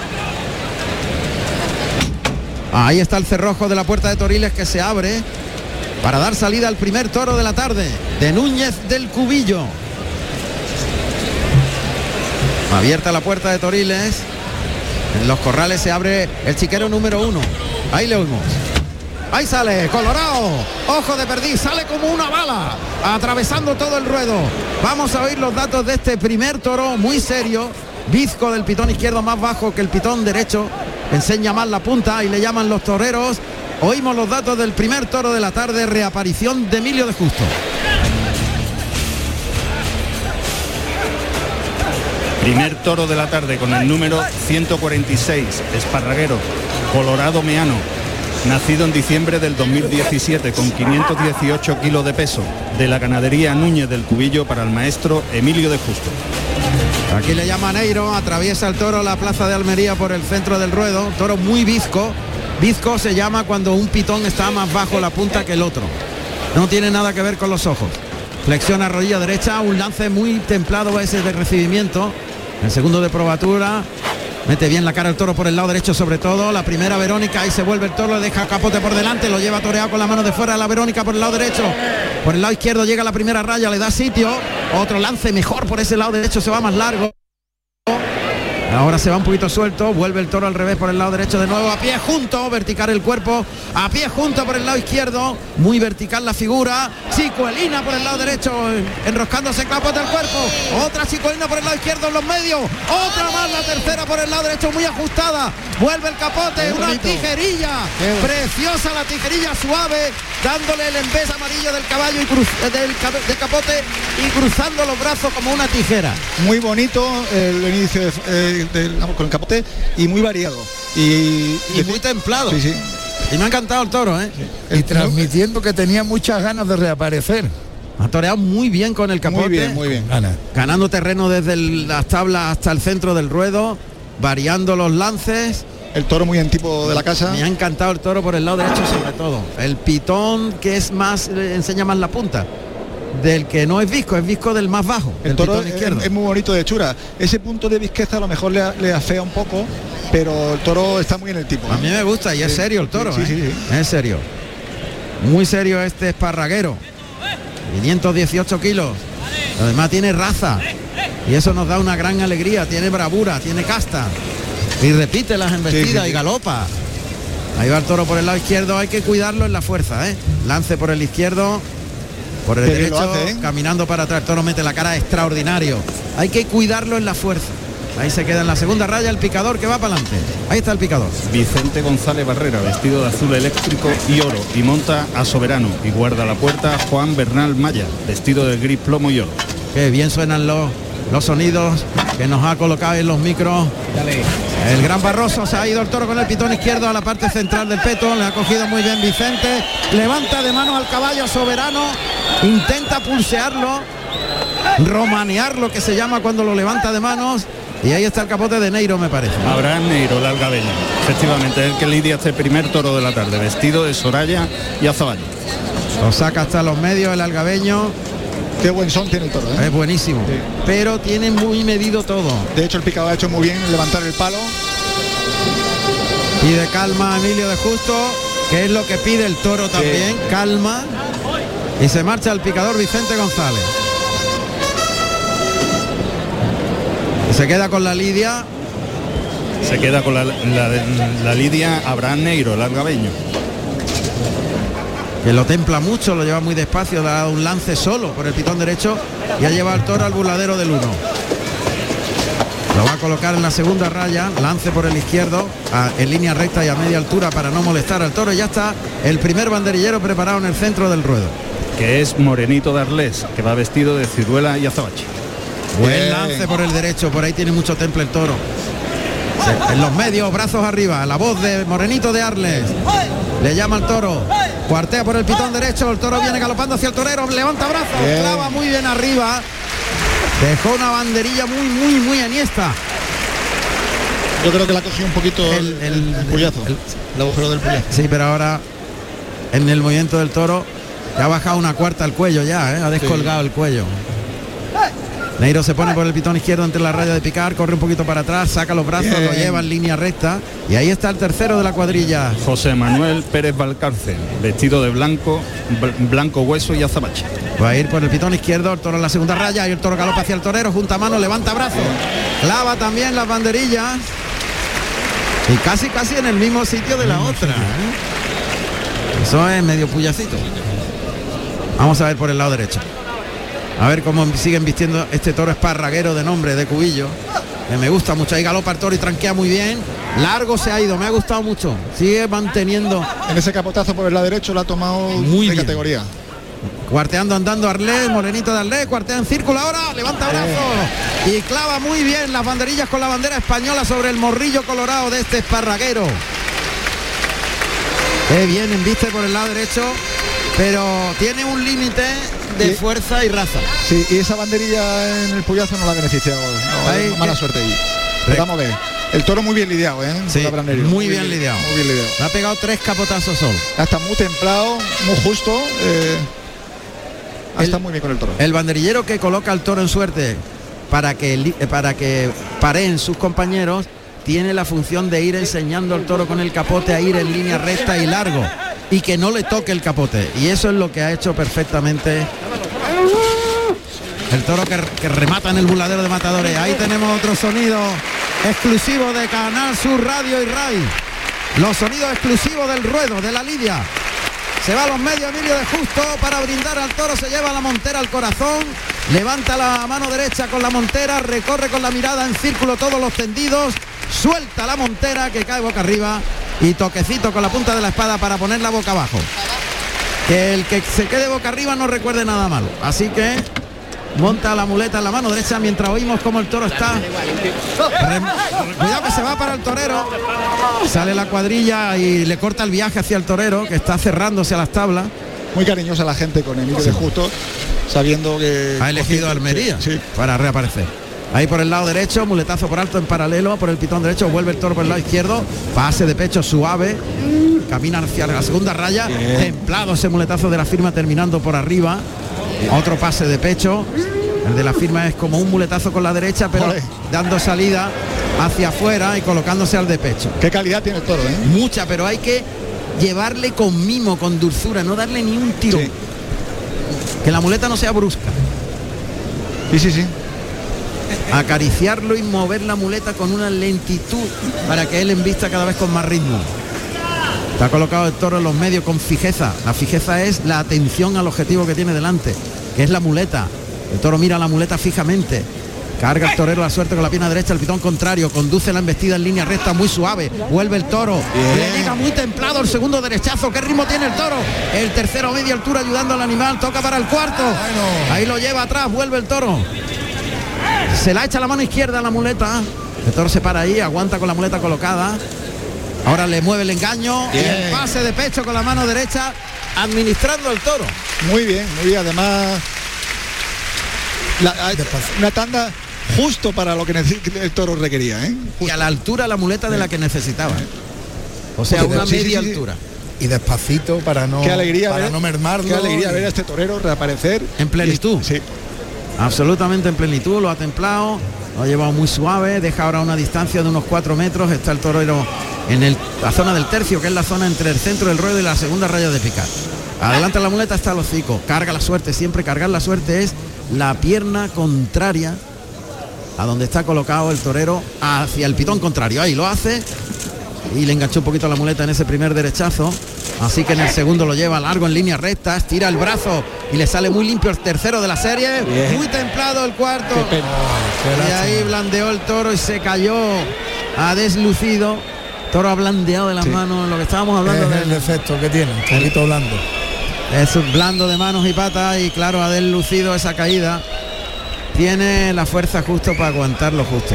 Ahí está el cerrojo de la puerta de Toriles que se abre para dar salida al primer toro de la tarde, de Núñez del Cubillo. Abierta la puerta de Toriles. En los corrales se abre el chiquero número uno. Ahí le oímos. Ahí sale, Colorado. Ojo de perdiz, sale como una bala, atravesando todo el ruedo. Vamos a oír los datos de este primer toro, muy serio. Bizco del pitón izquierdo más bajo que el pitón derecho. Enseña más la punta y le llaman los toreros. Oímos los datos del primer toro de la tarde, reaparición de Emilio de Justo. Primer toro de la tarde con el número 146, Esparraguero, Colorado Meano, nacido en diciembre del 2017 con 518 kilos de peso, de la ganadería Núñez del Cubillo para el maestro Emilio de Justo. Aquí le llama Neiro, atraviesa el toro la plaza de Almería por el centro del ruedo, toro muy bizco. Bizco se llama cuando un pitón está más bajo la punta que el otro. No tiene nada que ver con los ojos. Flexiona rodilla derecha, un lance muy templado ese de recibimiento. El segundo de probatura. Mete bien la cara el toro por el lado derecho sobre todo. La primera Verónica, ahí se vuelve el toro, le deja capote por delante, lo lleva toreado con la mano de fuera la Verónica por el lado derecho. Por el lado izquierdo llega la primera raya, le da sitio. Otro lance mejor por ese lado derecho, se va más largo. Ahora se va un poquito suelto, vuelve el toro al revés por el lado derecho de nuevo, a pie junto, vertical el cuerpo, a pie junto por el lado izquierdo, muy vertical la figura, Chicuelina por el lado derecho, enroscándose el capote del cuerpo, otra Chicuelina por el lado izquierdo en los medios, otra más la tercera por el lado derecho, muy ajustada, vuelve el capote, una tijerilla, preciosa la tijerilla suave, dándole el embés amarillo del caballo y cruz, eh, del capote y cruzando los brazos como una tijera. Muy bonito el inicio de- eh, con el capote y muy variado. Y, Y muy templado. Sí, sí. Y me ha encantado el toro, ¿eh? Y transmitiendo que tenía muchas ganas de reaparecer. Ha toreado muy bien con el capote. Muy bien, muy bien. Ganas. Ganando terreno desde el- las tablas hasta el centro del ruedo, variando los lances. El toro muy en tipo de la casa. Me ha encantado el toro por el lado derecho sobre todo. El pitón que es más, le enseña más la punta. Del que no es visco, es visco del más bajo. El toro es, izquierdo. es muy bonito de hechura. Ese punto de visqueza a lo mejor le, le afea un poco, pero el toro está muy en el tipo. A mí me gusta y es serio el toro. sí, ¿eh? sí. Es serio. Muy serio este esparraguero. 518 kilos. Además tiene raza. Y eso nos da una gran alegría. Tiene bravura, tiene casta. Y repite las embestidas y galopa. Ahí va el toro por el lado izquierdo. Hay que cuidarlo en la fuerza. ¿eh? Lance por el izquierdo. Por el Qué derecho, hace, ¿eh? caminando para atrás. Toro mete la cara extraordinario. Hay que cuidarlo en la fuerza. Ahí se queda en la segunda raya el picador que va para adelante. Ahí está el picador. Vicente González Barrera, vestido de azul eléctrico y oro, y monta a Soberano, y guarda la puerta Juan Bernal Maya, vestido de gris plomo y oro. Qué bien suenan los, los sonidos que nos ha colocado en los micros. El gran Barroso se ha ido el toro con el pitón izquierdo a la parte central del peto. Le ha cogido muy bien Vicente. Levanta de mano al caballo soberano. Intenta pulsearlo. Romanear lo que se llama cuando lo levanta de manos. Y ahí está el capote de Neiro, me parece. Abraham Neiro, el algabeño. Efectivamente, es el que lidia este primer toro de la tarde, vestido de Soraya y Azaballo. Lo saca hasta los medios el algabeño. Qué buen son tiene el toro. ¿eh? Es buenísimo. Sí. Pero tiene muy medido todo. De hecho el picado ha hecho muy bien en levantar el palo. Pide calma a Emilio de Justo, que es lo que pide el toro también, calma. Y se marcha el picador Vicente González. Y se queda con la lidia. Se queda con la, la- la lidia Abraham Neiro, el algabeño. Que lo templa mucho, lo lleva muy despacio, le ha dado un lance solo por el pitón derecho y ha llevado al toro al burladero del 1. Lo va a colocar en la segunda raya, lance por el izquierdo, a- en línea recta y a media altura para no molestar al toro. Y ya está el primer banderillero preparado en el centro del ruedo. Que es Morenito de Arles, que va vestido de ciruela y azabache. Buen Bien. lance por el derecho, por ahí tiene mucho temple el toro. En los medios, brazos arriba, la voz de Morenito de Arles. Le llama al toro. Cuartea por el pitón derecho, el toro viene galopando hacia el torero, levanta brazos, Bien. clava muy bien arriba. Dejó una banderilla muy, muy, muy eniesta. Yo creo que la cogió un poquito el, El- el- el puyazo, el- el agujero del puyazo. Sí, pero ahora en el movimiento del toro le ha bajado una cuarta al cuello ya, ¿eh? ha descolgado el cuello. Neiro se pone por el pitón izquierdo entre la raya de picar, corre un poquito para atrás, saca los brazos, Bien. lo lleva en línea recta y ahí está el tercero de la cuadrilla. José Manuel Pérez Valcárcel, vestido de blanco, bl- blanco hueso y azabache. Va a ir por el pitón izquierdo, el toro en la segunda raya y el toro galopa hacia el torero, junta mano, levanta brazos, clava también las banderillas y casi casi en el mismo sitio de la otra. ¿eh? Eso es medio puyacito. Vamos a ver por el lado derecho. A ver cómo siguen vistiendo este toro esparraguero de nombre de Cubillo. Que me gusta mucho. Ahí galopa el toro y tranquea muy bien. Largo se ha ido, me ha gustado mucho. Sigue manteniendo, En ese capotazo por el lado derecho la ha tomado Muy de bien. categoría. cuarteando andando Arlés, Morenito de Arlés, cuartea en círculo ahora, levanta brazos y clava muy bien las banderillas con la bandera española sobre el morrillo colorado de este esparraguero. Qué bien embiste por el lado derecho, pero tiene un límite de fuerza y raza. Sí, y esa banderilla en el puyazo no la ha beneficiado. No, mala suerte ahí. Pero vamos a ver. El toro muy bien lidiado, ¿eh? Sí, muy bien lidiado. Muy bien lidiado. Le ha pegado tres capotazos solo. Está muy templado, muy justo. eh, El- está muy bien con el toro. El banderillero que coloca al toro en suerte para que, para que pareen sus compañeros tiene la función de ir enseñando al toro con el capote a ir en línea recta y largo y que no le toque el capote. Y eso es lo que ha hecho perfectamente el toro que, que remata en el burladero de matadores. Ahí tenemos otro sonido exclusivo de Canal Sur Radio y Ray. Los sonidos exclusivos del ruedo, de la lidia. Se va a los medios Emilio de Justo para brindar al toro, se lleva la montera al corazón, levanta la mano derecha con la montera, recorre con la mirada en círculo todos los tendidos, suelta la montera que cae boca arriba y toquecito con la punta de la espada para ponerla boca abajo. Que el que se quede boca arriba no recuerde nada malo. Así que monta la muleta en la mano derecha mientras oímos como el toro está. Cuidado que se va para el torero. Sale la cuadrilla y le corta el viaje hacia el torero que está cerrándose a las tablas. Muy cariñosa la gente con Emilio de Justo, sabiendo que. Ha elegido Almería Sí, sí. para reaparecer. Ahí por el lado derecho, muletazo por alto en paralelo, por el pitón derecho, vuelve el toro por el lado izquierdo, pase de pecho suave, camina hacia la segunda raya, templado ese muletazo de la firma terminando por arriba, otro pase de pecho, el de la firma es como un muletazo con la derecha, pero dando salida hacia afuera y colocándose al de pecho. Qué calidad tiene el toro, ¿eh? Mucha, pero hay que llevarle con mimo, con dulzura, no darle ni un tiro. Sí. Que la muleta no sea brusca. Sí, sí, sí. Acariciarlo y mover la muleta con una lentitud para que él embista cada vez con más ritmo. Está colocado el toro en los medios con fijeza. La fijeza es la atención al objetivo que tiene delante, que es la muleta. El toro mira la muleta fijamente. Carga el torero la suerte con la pierna derecha, el pitón contrario, conduce la embestida en línea recta muy suave, vuelve el toro, le llega muy templado el segundo derechazo, qué ritmo tiene el toro, el tercero a media altura ayudando al animal, toca para el cuarto, ahí lo lleva atrás, vuelve el toro, se la echa la mano izquierda a la muleta. El toro se para ahí, aguanta con la muleta colocada. Ahora le mueve el engaño y el pase de pecho con la mano derecha, administrando el toro. Muy bien, muy bien. Además, la- una tanda justo para lo que el toro requería, ¿eh? Y a la altura la muleta de la que necesitaba. O sea, una media altura. Y despacito para no, qué alegría para ver, no mermarlo. Qué alegría ver a este torero reaparecer En plenitud. Y- Sí. Absolutamente en plenitud, lo ha templado, lo ha llevado muy suave, deja ahora una distancia de unos cuatro metros, está el torero en la zona del tercio, que es la zona entre el centro del ruedo y la segunda raya de picar. Adelante la muleta está el hocico, carga la suerte, siempre cargar la suerte es la pierna contraria a donde está colocado el torero hacia el pitón contrario. Ahí lo hace y le enganchó un poquito la muleta en ese primer derechazo. Así que en el segundo lo lleva largo en línea recta, estira el brazo y le sale muy limpio el tercero de la serie. Bien. Muy templado el cuarto. Qué pena. Y ahí blandeó el toro y se cayó a deslucido. Toro ha blandeado de las Sí. manos, lo que estábamos hablando Es el de defecto que tiene, un poquito blando. es blando de manos y patas y claro, ha deslucido esa caída. Tiene la fuerza justo para aguantarlo justo.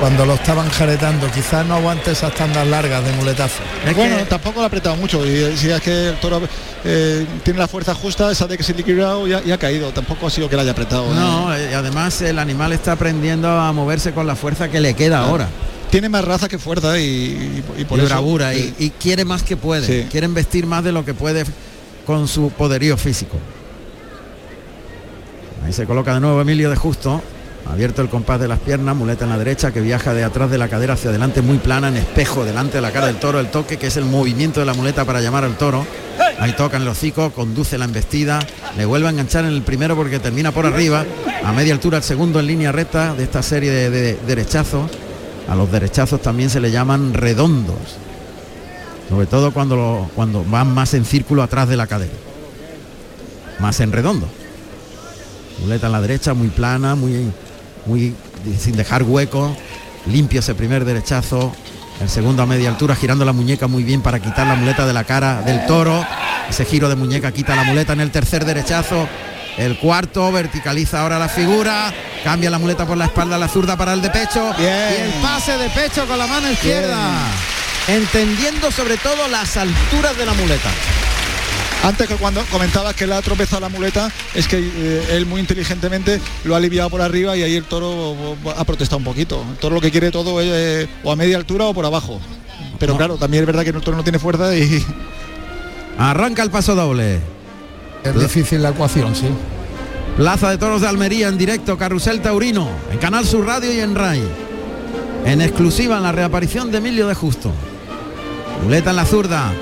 Cuando lo estaban jaretando, quizás no aguante esas tandas largas de muletazo. Es bueno, que- tampoco lo ha apretado mucho. Y si es que el toro eh, tiene la fuerza justa, esa de que se ha liquidado y ha, y ha caído. Tampoco ha sido que la haya apretado. ¿eh? No, eh, además el animal está aprendiendo a moverse con la fuerza que le queda ahora. Tiene más raza que fuerza y, y- y por y eso. bravura y, y quiere más que puede. Sí. Quiere investir más de lo que puede con su poderío físico. Ahí se coloca de nuevo Emilio de Justo. Abierto el compás de las piernas, muleta en la derecha que viaja de atrás de la cadera hacia adelante muy plana, en espejo delante de la cara del toro, el toque que es el movimiento de la muleta para llamar al toro. Ahí toca en el hocico, conduce la embestida, le vuelve a enganchar en el primero porque termina por arriba, a media altura el segundo en línea recta de esta serie de, de derechazos. A los derechazos también se le llaman redondos sobre todo cuando, cuando van más en círculo atrás de la cadera, más en redondo. Muleta en la derecha, muy plana, muy, muy sin dejar hueco, limpio ese primer derechazo, el segundo a media altura, girando la muñeca muy bien para quitar la muleta de la cara del toro, ese giro de muñeca quita la muleta en el tercer derechazo, el cuarto verticaliza ahora la figura, cambia la muleta por la espalda la zurda para el de pecho Bien. y el pase de pecho con la mano izquierda entendiendo sobre todo las alturas de la muleta. Antes que cuando comentabas que le ha tropezado la muleta, es que eh, él muy inteligentemente lo ha aliviado por arriba y ahí el toro ha protestado un poquito. El toro lo que quiere todo es eh, o a media altura o por abajo. Pero No. claro, también es verdad que el toro no tiene fuerza y Arranca el paso doble. Es difícil la ecuación, sí. Plaza de Toros de Almería en directo, Carrusel Taurino, en Canal Sur Radio y en RAI. En exclusiva en la reaparición de Emilio de Justo. Muleta en la zurda,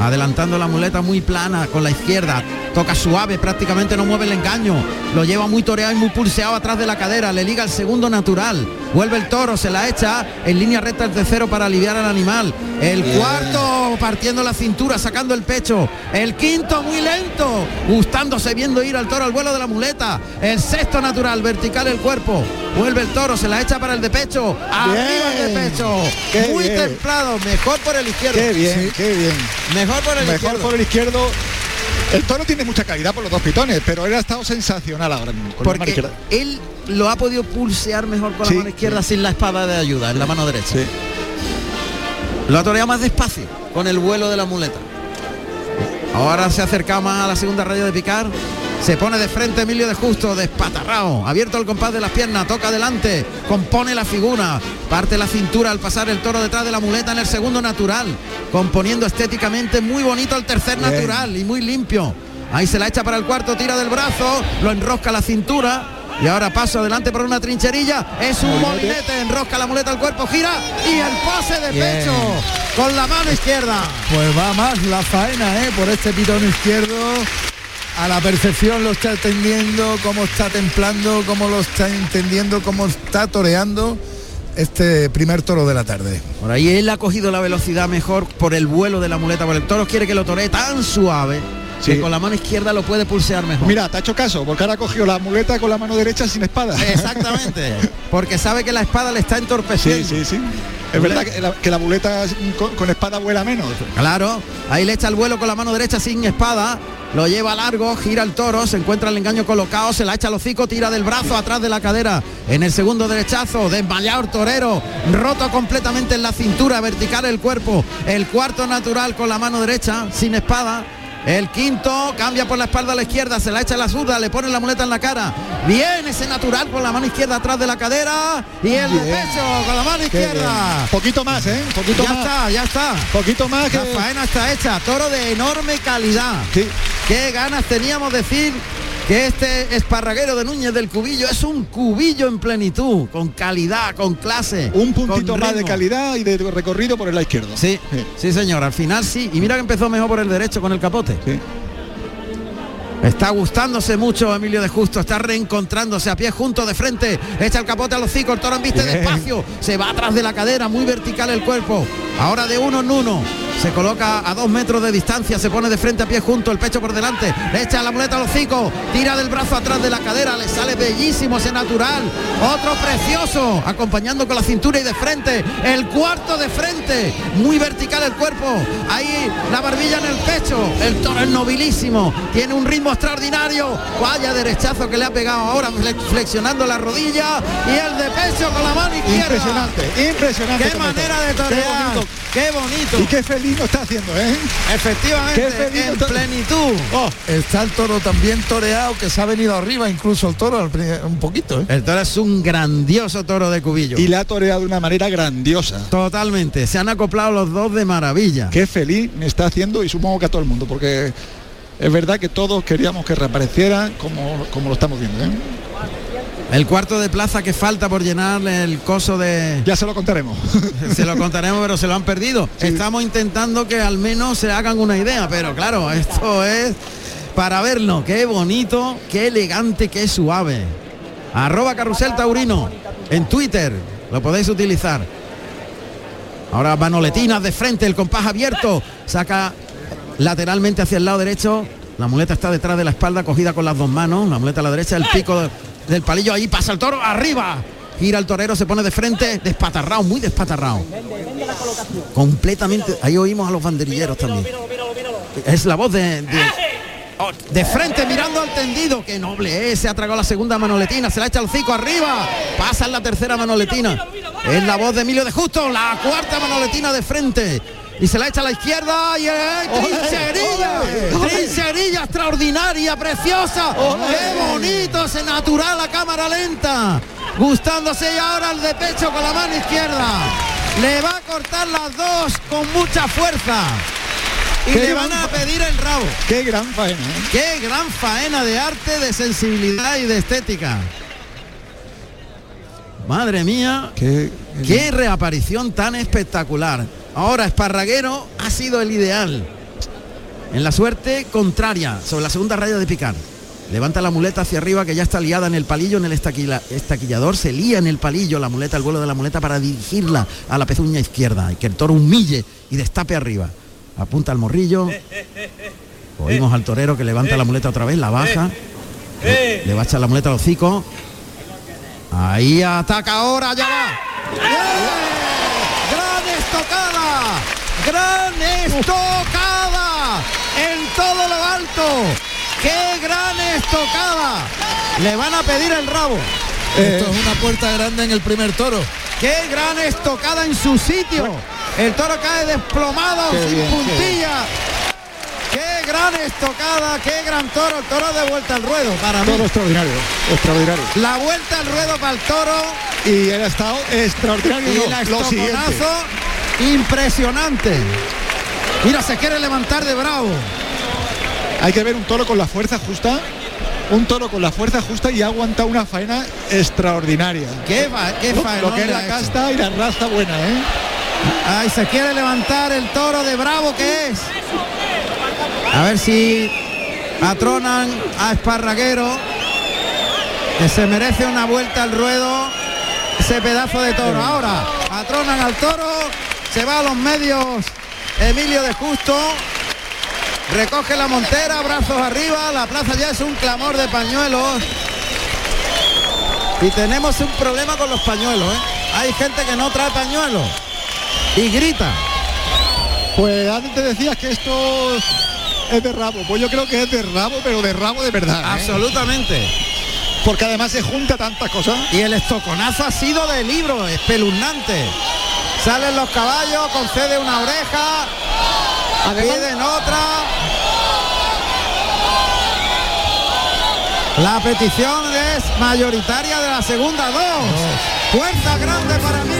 adelantando la muleta muy plana con la izquierda. Toca suave, prácticamente no mueve el engaño. Lo lleva muy toreado y muy pulseado atrás de la cadera. Le liga el segundo natural. Vuelve el toro, se la echa en línea recta el tercero para aliviar al animal. El cuarto partiendo la cintura, sacando el pecho. El quinto muy lento, gustándose viendo ir al toro al vuelo de la muleta. El sexto natural, vertical el cuerpo. Vuelve el toro, se la echa para el de pecho. Arriba el de pecho. Qué muy bien. templado, mejor por el izquierdo. qué bien, qué bien. Mejor por el Mejor izquierdo. por el izquierdo. El toro tiene mucha calidad por los dos pitones, pero él ha estado sensacional ahora mismo. Con Porque él lo ha podido pulsear mejor con Sí, la mano izquierda sin la espada de ayuda, en la mano derecha. Sí. Lo ha toreado más despacio, con el vuelo de la muleta. Ahora se acerca más a la segunda raya de picar. Se pone de frente Emilio de Justo, despatarrao, abierto el compás de las piernas, toca adelante, compone la figura, parte la cintura al pasar el toro detrás de la muleta en el segundo natural, componiendo estéticamente muy bonito el tercer Bien. natural y muy limpio. Ahí se la echa para el cuarto, tira del brazo, lo enrosca la cintura. Y ahora paso adelante por una trincherilla. Es un Molinete. molinete, enrosca la muleta al cuerpo, gira y el pase de Bien. pecho con la mano izquierda. Pues va más la faena, ¿eh? Por este pitón izquierdo. A la perfección lo está entendiendo, cómo está templando, cómo lo está entendiendo, cómo está toreando este primer toro de la tarde. Por ahí él ha cogido la velocidad mejor por el vuelo de la muleta, porque el toro quiere que lo toree tan suave Sí. que con la mano izquierda lo puede pulsear mejor. Mira, te ha hecho caso, porque ahora ha cogido la muleta con la mano derecha sin espada. Exactamente, porque sabe que la espada le está Sí, entorpeciendo. sí, sí. Es verdad que la, que la muleta con, con espada vuela menos. Claro, ahí le echa el vuelo con la mano derecha sin espada, lo lleva largo, gira el toro, se encuentra el engaño colocado, se la echa al hocico, tira del brazo atrás de la cadera. En el segundo derechazo, desmayado torero, roto completamente en la cintura, vertical el cuerpo. El cuarto natural con la mano derecha, sin espada. El quinto cambia por la espalda a la izquierda, se la echa a la zurda, le pone la muleta en la cara. Bien ese natural con la mano izquierda atrás de la cadera y el de pecho con la mano izquierda. Poquito más, ¿eh? Poquito Ya más. está, ya está. Poquito más que... La faena está hecha, toro de enorme calidad. Sí. Qué ganas teníamos decir que este esparraguero de Núñez del Cubillo es un cubillo en plenitud, con calidad, con clase. Un puntito más de calidad y de recorrido por el lado izquierdo. Sí, Sí. sí señor, al final sí. Y mira que empezó mejor por el derecho con el capote. Sí. Está gustándose mucho Emilio de Justo, está reencontrándose a pie junto de frente, echa el capote a los hocico, el toro embiste Bien. despacio, se va atrás de la cadera, muy vertical el cuerpo. Ahora de uno en uno, se coloca a dos metros de distancia, se pone de frente a pie junto, el pecho por delante, le echa la muleta al hocico, tira del brazo atrás de la cadera, le sale bellísimo ese natural, otro precioso, acompañando con la cintura y de frente, el cuarto de frente, muy vertical el cuerpo, ahí la barbilla en el pecho, el toro es nobilísimo, tiene un ritmo extraordinario, vaya derechazo que le ha pegado ahora, flexionando la rodilla y el de pecho con la mano izquierda. Impresionante, impresionante. Qué manera de torear, qué bonito. Y qué feliz lo está haciendo, ¿eh? Efectivamente, en plenitud. Oh, está el toro también toreado que se ha venido arriba, incluso el toro un poquito, ¿eh? El toro es un grandioso toro de cubillo. Y le ha toreado de una manera grandiosa. Totalmente, se han acoplado los dos de maravilla. Qué feliz me está haciendo y supongo que a todo el mundo, porque es verdad que todos queríamos que reapareciera como, como lo estamos viendo. ¿eh? El cuarto de plaza que falta por llenar el coso de... Ya se lo contaremos. se lo contaremos, pero se lo han perdido. Estamos intentando que al menos se hagan una idea, pero claro, esto es para verlo. Qué bonito, qué elegante, qué suave. Arroba Carrusel Taurino en Twitter. Lo podéis utilizar. Ahora manoletinas de frente, el compás abierto. Saca lateralmente hacia el lado derecho. La muleta está detrás de la espalda, cogida con las dos manos. La muleta a la derecha, el pico del palillo. Ahí pasa el toro, arriba. Gira el torero, se pone de frente, despatarrado, muy despatarrado. Completamente. Ahí oímos a los banderilleros también. Es la voz de, oh, de frente mirando al tendido. Qué noble es. Se ha tragado la segunda manoletina. Se la echa el cico arriba. Pasa en la tercera manoletina. Es la voz de Emilio de Justo. La cuarta manoletina de frente y se la echa a la izquierda y trincherilla, trincherilla extraordinaria, preciosa, qué bonito ese natural a cámara lenta, gustándose y ahora el de pecho con la mano izquierda, le va a cortar las dos con mucha fuerza. Y le van a pedir el rabo. Qué gran faena. ¿eh? Qué gran faena de arte, de sensibilidad y de estética. Madre mía, qué, qué reaparición tan espectacular. Ahora Esparraguero ha sido el ideal. En la suerte contraria, sobre la segunda raya de picar. Levanta la muleta hacia arriba que ya está liada en el palillo, en el estaquillador, se lía en el palillo la muleta, el vuelo de la muleta para dirigirla a la pezuña izquierda y que el toro humille y destape arriba. Apunta al morrillo. Oímos al torero que levanta la muleta otra vez, la baja. Le va a echar la muleta al hocico. Ahí ataca ahora, ya va estocada, gran estocada en todo lo alto. ¡Qué gran estocada! Le van a pedir el rabo. Esto es una puerta grande en el primer toro. ¡Qué gran estocada en su sitio! El toro cae desplomado, sin puntilla. Qué gran estocada, qué gran toro, el toro de vuelta al ruedo para mí. Toro extraordinario, extraordinario. La vuelta al ruedo para el toro. Y el estado extraordinario. Y el estoconazo impresionante. Mira, se quiere levantar de bravo. Hay que ver un toro con la fuerza justa. Un toro con la fuerza justa y aguanta una faena extraordinaria. Qué, qué faena. Lo que es la casta y la raza buena, ¿eh? Ay, se quiere levantar el toro de bravo que es. A ver si atronan a Esparraguero, que se merece una vuelta al ruedo ese pedazo de toro. Ahora atronan al toro se va a los medios Emilio de Justo, recoge la montera, brazos arriba, la plaza ya es un clamor de pañuelos. Y tenemos un problema con los pañuelos, ¿eh? Hay gente que no trae pañuelos y grita. Pues antes te decías que esto es de rabo. Pues yo creo que es de rabo, pero de rabo de verdad. ¿eh? Absolutamente. Porque además se junta tantas cosas. Y el estoconazo ha sido de libro, espeluznante. Salen los caballos, concede una oreja, piden otra. La petición es mayoritaria de la segunda dos. Puerta grande para Justo.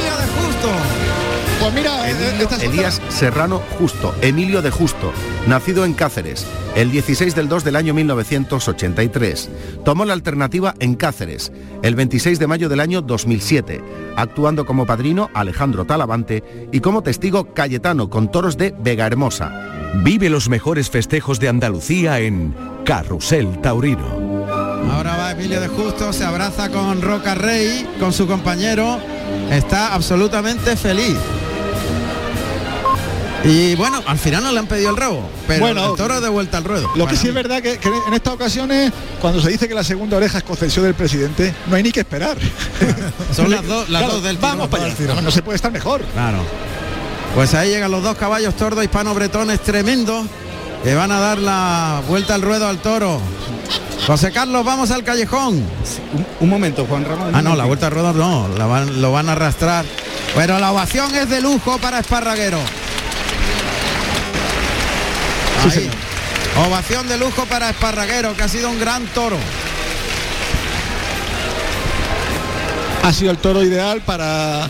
Pues mira, Elías Serrano Justo, Emilio de Justo, nacido en Cáceres, el 16 del 2 del año 1983. Tomó la alternativa en Cáceres, el 26 de mayo del año 2007, actuando como padrino Alejandro Talavante y como testigo Cayetano con toros de Vega Hermosa. Vive los mejores festejos de Andalucía en Carrusel Taurino. Ahora va Emilio de Justo, se abraza con Roca Rey, con su compañero, está absolutamente feliz. Y bueno, al final no le han pedido el rabo, pero Bueno, el toro de vuelta al ruedo. Lo que sí es verdad que, que en estas ocasiones, cuando se dice que la segunda oreja es concesión del presidente, no hay ni que esperar. Son las dos, las Claro, dos del Vamos tirón. para allá. No, no se puede estar mejor. Claro. Pues ahí llegan los dos caballos tordos hispano-bretones tremendos que van a dar la vuelta al ruedo al toro. José Carlos, vamos al callejón. Un, un momento, Juan Ramón. Ah, no, la vuelta al ruedo no, la van- lo van a arrastrar. Pero la ovación es de lujo para Esparraguero. Sí, señor. Ovación de lujo para Esparraguero, que ha sido un gran toro. Ha sido el toro ideal para,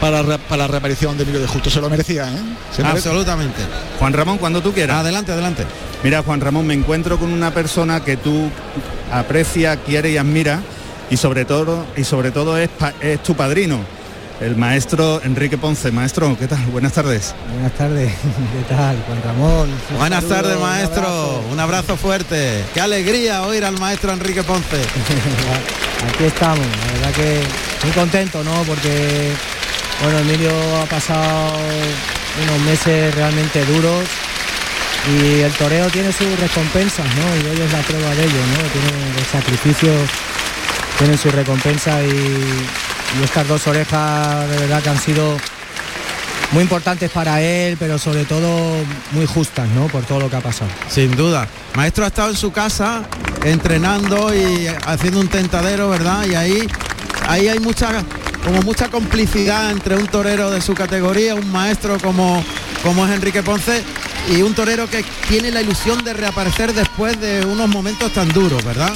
para, la reaparición de Emilio de Justo. Se lo merecía, ¿eh? Se merece- Absolutamente. Juan Ramón, cuando tú quieras. Adelante, adelante. Mira, Juan Ramón, me encuentro con una persona que tú aprecia, quiere y admira y sobre todo y sobre todo es, es tu padrino, el maestro Enrique Ponce. Maestro, ¿qué tal? Buenas tardes. Buenas tardes, ¿qué tal? Juan Ramón. Buenas saludo, tardes, un maestro. abrazo. Un abrazo fuerte. Qué alegría oír al maestro Enrique Ponce. Aquí estamos, la verdad que muy contento, ¿no? Porque, bueno, Emilio ha pasado unos meses realmente duros y el toreo tiene sus recompensas, ¿no? Y hoy es la prueba de ello, ¿no? Tiene los sacrificios, tienen su recompensa y, y estas dos orejas de verdad que han sido muy importantes para él, pero sobre todo muy justas, ¿no? Por todo lo que ha pasado. Sin duda. Maestro ha estado en su casa entrenando y haciendo un tentadero, ¿verdad? Y ahí, ahí hay mucha, como mucha complicidad entre un torero de su categoría, un maestro como, como es Enrique Ponce, y un torero que tiene la ilusión de reaparecer después de unos momentos tan duros, ¿verdad?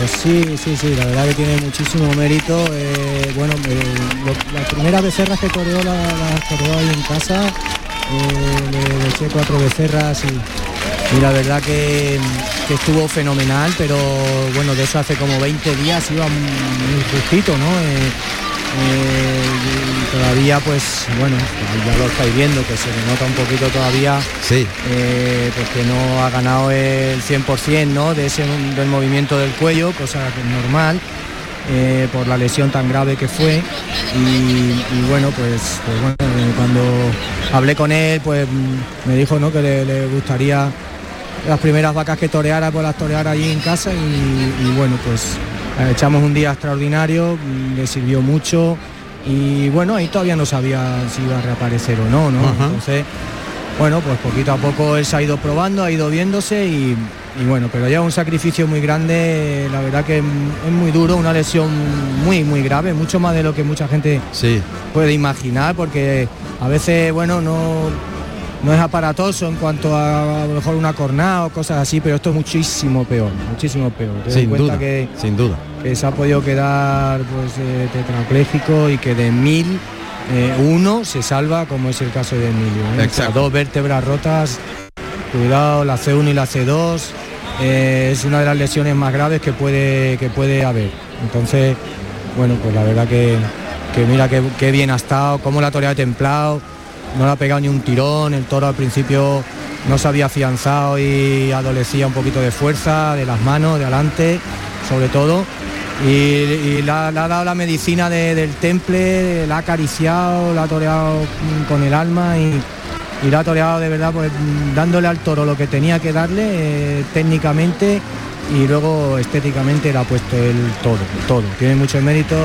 Pues sí, sí, sí, la verdad que tiene muchísimo mérito. eh, bueno, eh, lo- las primeras becerras que la- las toreó ahí en casa, eh, le, eché cuatro becerras y, la verdad que, que estuvo fenomenal, pero bueno, de eso hace como 20 días iba muy justito, ¿no? Eh, todavía pues bueno, ya lo estáis viendo, que se le nota un poquito todavía Sí. eh, pues que no ha ganado el 100% ¿no? de ese, del movimiento del cuello, cosa que es normal. eh, por la lesión tan grave que fue y, y bueno pues, pues bueno eh, cuando hablé con él pues mm, me dijo ¿no? que le, le gustaría las primeras vacas que toreara pues las toreara allí en casa y, y bueno pues echamos un día extraordinario le sirvió mucho y bueno ahí todavía no sabía si iba a reaparecer o no no Ajá. entonces bueno, pues poquito a poco él se ha ido probando, ha ido viéndose y, y bueno, pero ya un sacrificio muy grande, la verdad que es muy duro, una lesión muy, muy grave, mucho más de lo que mucha gente Sí. puede imaginar, porque a veces, bueno, no, no es aparatoso en cuanto a a lo mejor una cornada o cosas así, pero esto es muchísimo peor, muchísimo peor. Ten en Sin cuenta duda. que Sin duda. que se ha podido quedar pues eh, tetrapléjico y que de mil eh, uno se salva como es el caso de Emilio. ¿eh? O sea, Exacto. dos vértebras rotas, cuidado, la C1 y la C2 eh, es una de las lesiones más graves que puede, que puede haber. Entonces, bueno, pues la verdad que, que mira qué, bien ha estado, cómo la toreado templado, no le ha pegado ni un tirón, el toro al principio no se había afianzado y adolecía un poquito de fuerza, de las manos, de adelante, sobre todo. Y, y le, ha, dado la medicina de- del temple, la ha acariciado, la ha toreado con el alma y, la ha toreado de verdad pues dándole al toro lo que tenía que darle eh, técnicamente y luego estéticamente le ha puesto el todo, todo. Tiene mucho mérito,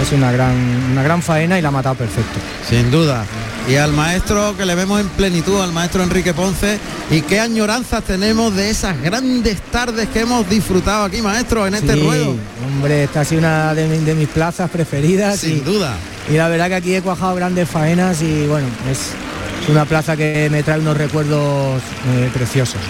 es una gran, una gran faena y la ha matado perfecto. Sin duda. Y al maestro que le vemos en plenitud, al maestro Enrique Ponce, y qué añoranzas tenemos de esas grandes tardes que hemos disfrutado aquí, maestro, en este Sí, ruedo. Hombre, esta ha sido una de, mi- de mis plazas preferidas. Sin y, duda. y la verdad que aquí he cuajado grandes faenas y bueno, es una plaza que me trae unos recuerdos eh, preciosos.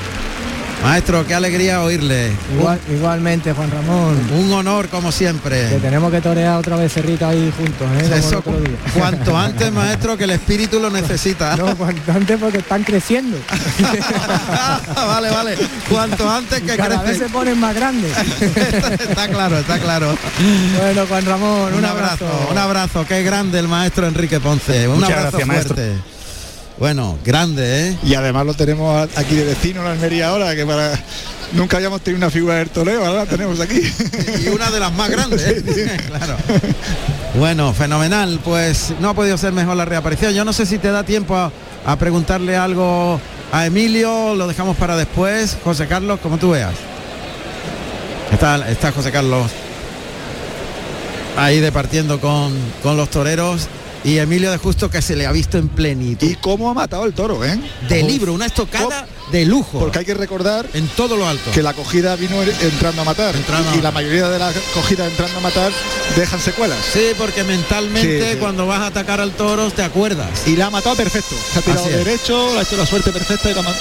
Maestro, qué alegría oírle. Igual- igualmente, Juan Ramón. Un, honor como siempre. Que tenemos que torear otra vez cerrita ahí juntos, ¿eh? Como el Eso otro día. cuanto antes, maestro, que el espíritu lo necesita. No, cuanto antes porque están creciendo. vale, vale. Cuanto antes que Cada vez se ponen más grandes. está claro, está claro. bueno, Juan Ramón, un, un abrazo, un abrazo. Qué grande el maestro Enrique Ponce. Un Muchas abrazo gracias, maestro. Bueno, grande, ¿eh? Y además lo tenemos aquí de vecino en Almería ahora, que para nunca habíamos tenido una figura del toreo, ahora la tenemos aquí. y una de las más grandes. ¿eh? claro. Bueno, fenomenal. Pues no ha podido ser mejor la reaparición. Yo no sé si te da tiempo a, a preguntarle algo a Emilio, lo dejamos para después. José Carlos, como tú veas. Está, está José Carlos ahí departiendo con, con los toreros y Emilio de Justo que se le ha visto en plenitud. Y cómo ha matado el toro, ¿eh? De libro, una estocada de lujo. Porque hay que recordar en todo lo alto que la cogida vino entrando a matar Entrando. y la mayoría de las cogidas entrando a matar dejan secuelas. Sí, porque mentalmente Sí, sí. cuando vas a atacar al toro te acuerdas. Y la ha matado perfecto. Se ha tirado derecho, le ha hecho la suerte perfecta y la vamos,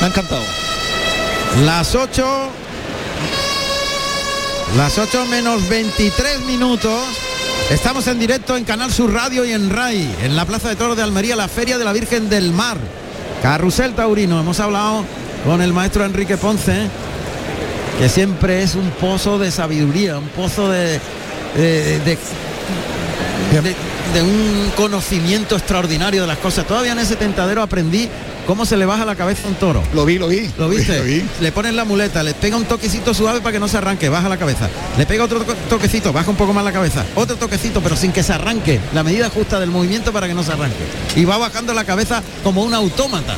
me ha encantado. Las 8 las 8 menos 23 minutos. Estamos en directo en Canal Sur Radio y en RAI, en la Plaza de Toros de Almería, la Feria de la Virgen del Mar. Carrusel Taurino. Hemos hablado con el maestro Enrique Ponce, que siempre es un pozo de sabiduría, un pozo de, de, de- un conocimiento extraordinario de las cosas. Todavía en ese tentadero aprendí cómo se le baja la cabeza a un toro. Lo vi, lo vi. ¿Lo viste? Lo vi. Le pones la muleta, le pega un toquecito suave para que no se arranque, baja la cabeza. Le pega otro toque- toquecito, baja un poco más la cabeza. Otro toquecito, pero sin que se arranque. La medida justa del movimiento para que no se arranque. Y va bajando la cabeza como un autómata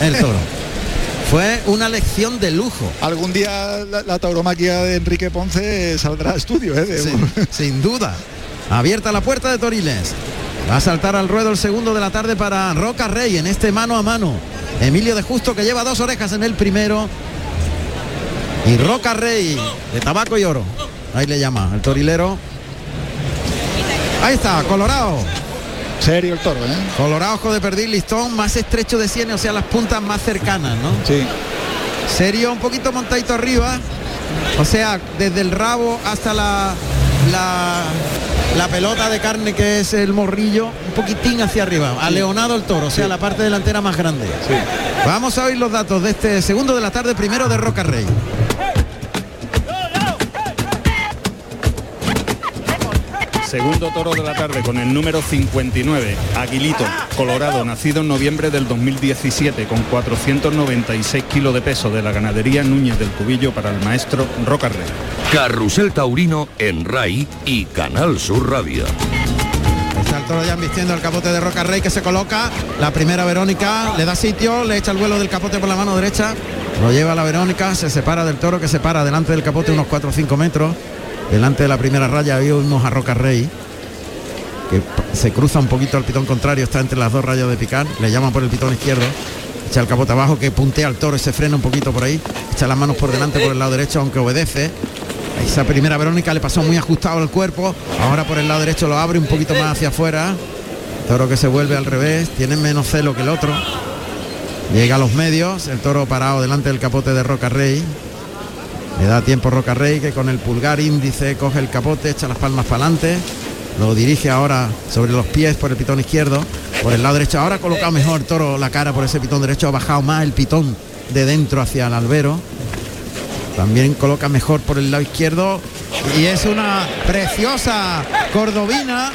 el toro. Fue una lección de lujo. Algún día la, la tauromaquia de Enrique Ponce saldrá a estudio, ¿eh? De- Sin, sin duda. Abierta la puerta de Toriles. Va a saltar al ruedo el segundo de la tarde para Roca Rey en este mano a mano. Emilio de Justo que lleva dos orejas en el primero. Y Roca Rey de tabaco y oro. Ahí le llama el torilero. Ahí está, Colorado. Serio el toro, ¿eh? Colorado, ojo de perdí, listón más estrecho de sienes, o sea, las puntas más cercanas, ¿no? Sí. Serio, un poquito montadito arriba. O sea, desde el rabo hasta la, la, la pelota de carne que es el morrillo, un poquitín hacia arriba. Aleonado el toro, o sea, la parte delantera más grande. Vamos a oír los datos de este segundo de la tarde, primero de Roca Rey. Segundo toro de la tarde con el número 59, Aguilito, Colorado, nacido en noviembre del 2017 con 496 kilos de peso de la ganadería Núñez del Cubillo para el maestro Roca Rey. Carrusel Taurino en RAI y Canal Sur Radio. Está el toro ya vistiendo el capote de Roca Rey que se coloca. La primera Verónica le da sitio, le echa el vuelo del capote por la mano derecha. Lo lleva la Verónica, se separa del toro que se para delante del capote unos 4 o 5 metros. Delante de la primera raya vimos a Roca Rey que se cruza un poquito al pitón contrario, está entre las dos rayas de picar, le llaman por el pitón izquierdo, echa el capote abajo que puntea al toro y se frena un poquito por ahí, echa las manos por delante por el lado derecho aunque obedece. Esa primera Verónica le pasó muy ajustado el cuerpo, ahora por el lado derecho lo abre un poquito más hacia afuera. Toro que se vuelve al revés, tiene menos celo que el otro. Llega a los medios, el toro parado delante del capote de Roca Rey. Le da tiempo Roca Rey que con el pulgar índice coge el capote, echa las palmas para adelante. Lo dirige ahora sobre los pies por el pitón izquierdo. Por el lado derecho ahora ha colocado mejor toro la cara por ese pitón derecho. Ha bajado más el pitón de dentro hacia el albero. También coloca mejor por el lado izquierdo. Y es una preciosa cordobina.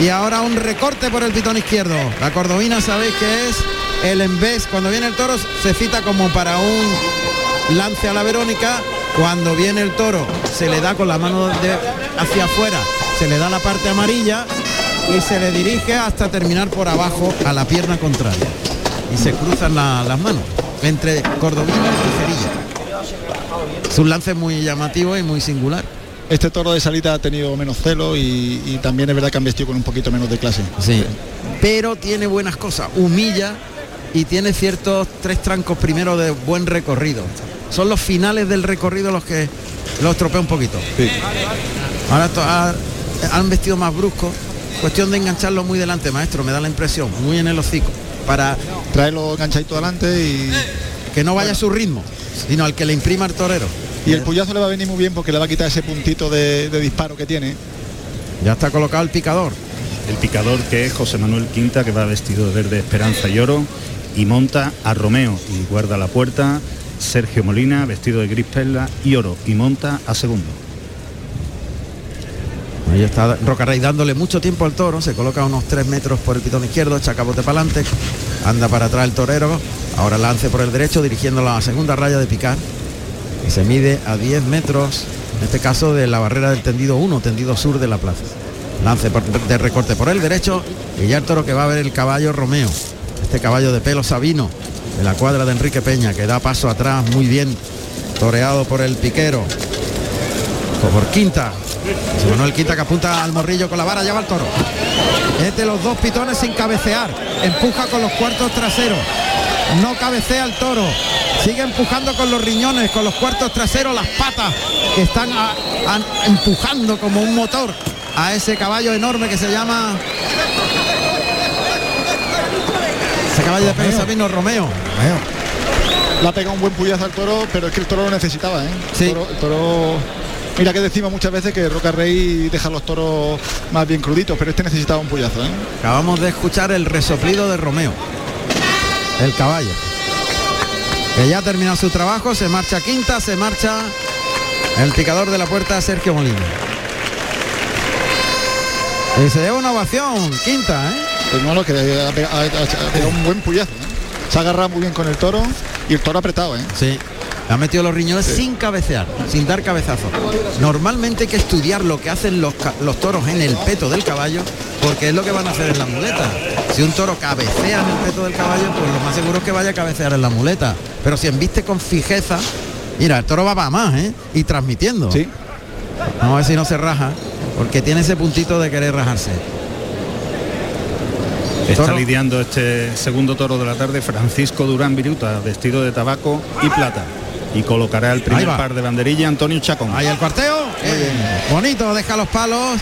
Y ahora un recorte por el pitón izquierdo. La cordobina sabéis que es el embés. Cuando viene el toro se cita como para un lance a la Verónica. Cuando viene el toro se le da con la mano de- hacia afuera, se le da la parte amarilla y se le dirige hasta terminar por abajo a la pierna contraria. Y se cruzan la- las manos entre cordobina y cerilla. Es un lance muy llamativo y muy singular. Este toro de salida ha tenido menos celo y, y también es verdad que han vestido con un poquito menos de clase. Sí. Pero tiene buenas cosas, humilla y tiene ciertos tres trancos primero de buen recorrido. Son los finales del recorrido los que los estropea un poquito. Ahora to- ha- han vestido más brusco. Cuestión de engancharlo muy delante, maestro, me da la impresión, muy en el hocico. Para Traerlo enganchadito adelante y, que no vaya a su ritmo, sino al que le imprima el torero. y el puyazo le va a venir muy bien porque le va a quitar ese puntito de, de disparo que tiene. Ya está colocado el picador. El picador que es José Manuel Quinta, que va vestido de verde esperanza y oro, y monta a Romeo y guarda la puerta. Sergio Molina, vestido de gris perla y oro, y monta a segundo. Ahí está Roca Rey dándole mucho tiempo al toro, se coloca a unos 3 metros por el pitón izquierdo, echa capote para adelante, anda para atrás el torero, ahora lance por el derecho dirigiéndolo a la segunda raya de picar, y se mide a 10 metros, en este caso de la barrera del tendido 1, tendido sur de la plaza. Lance de recorte por el derecho y ya el toro que va a ver el caballo Romeo. este caballo de pelo sabino de la cuadra de Enrique Peña, que da paso atrás muy bien, toreado por el piquero. Por Quinta. Manuel Quinta que apunta al morrillo con la vara, ya va el toro. Es los dos pitones sin cabecear. Empuja con los cuartos traseros. No cabecea el toro. Sigue empujando con los riñones, con los cuartos traseros, las patas que están empujando como un motor a ese caballo enorme que se llama caballo de pelo sabino Romeo. Le ha pegado un buen puyazo al toro, pero es que el toro lo necesitaba, ¿eh? El Sí. toro- el toro- Mira que decimos muchas veces que Roca Rey deja los toros más bien cruditos, pero este necesitaba un puyazo, ¿eh? Acabamos de escuchar el resoplido de Romeo. El caballo. Que ya ha terminado su trabajo, se marcha quinta, se marcha el picador de la puerta Sergio Molina. Y se lleva una ovación, quinta, ¿eh? Pues no, lo que ha pegado, ha- ha- ha pegado un buen puyazo, ¿eh? Se ha agarrado muy bien con el toro y el toro apretado, ¿eh? Sí. Ha metido los riñones sin cabecear, sin dar cabezazo. Normalmente hay que estudiar lo que hacen los, los toros en el peto del caballo, porque es lo que van a hacer en la muleta. Si un toro cabecea en el peto del caballo, pues lo más seguro es que vaya a cabecear en la muleta. Pero si embiste con fijeza, mira, el toro va para más, ¿eh? Y transmitiendo. Sí. Vamos a ver si no se raja, porque tiene ese puntito de querer rajarse. Está Toro. lidiando este segundo toro de la tarde Francisco Durán Viruta, vestido de tabaco y plata. Y colocará el primer par de banderilla Antonio Chacón. Ahí el cuarteo. Eh, bonito, deja los palos.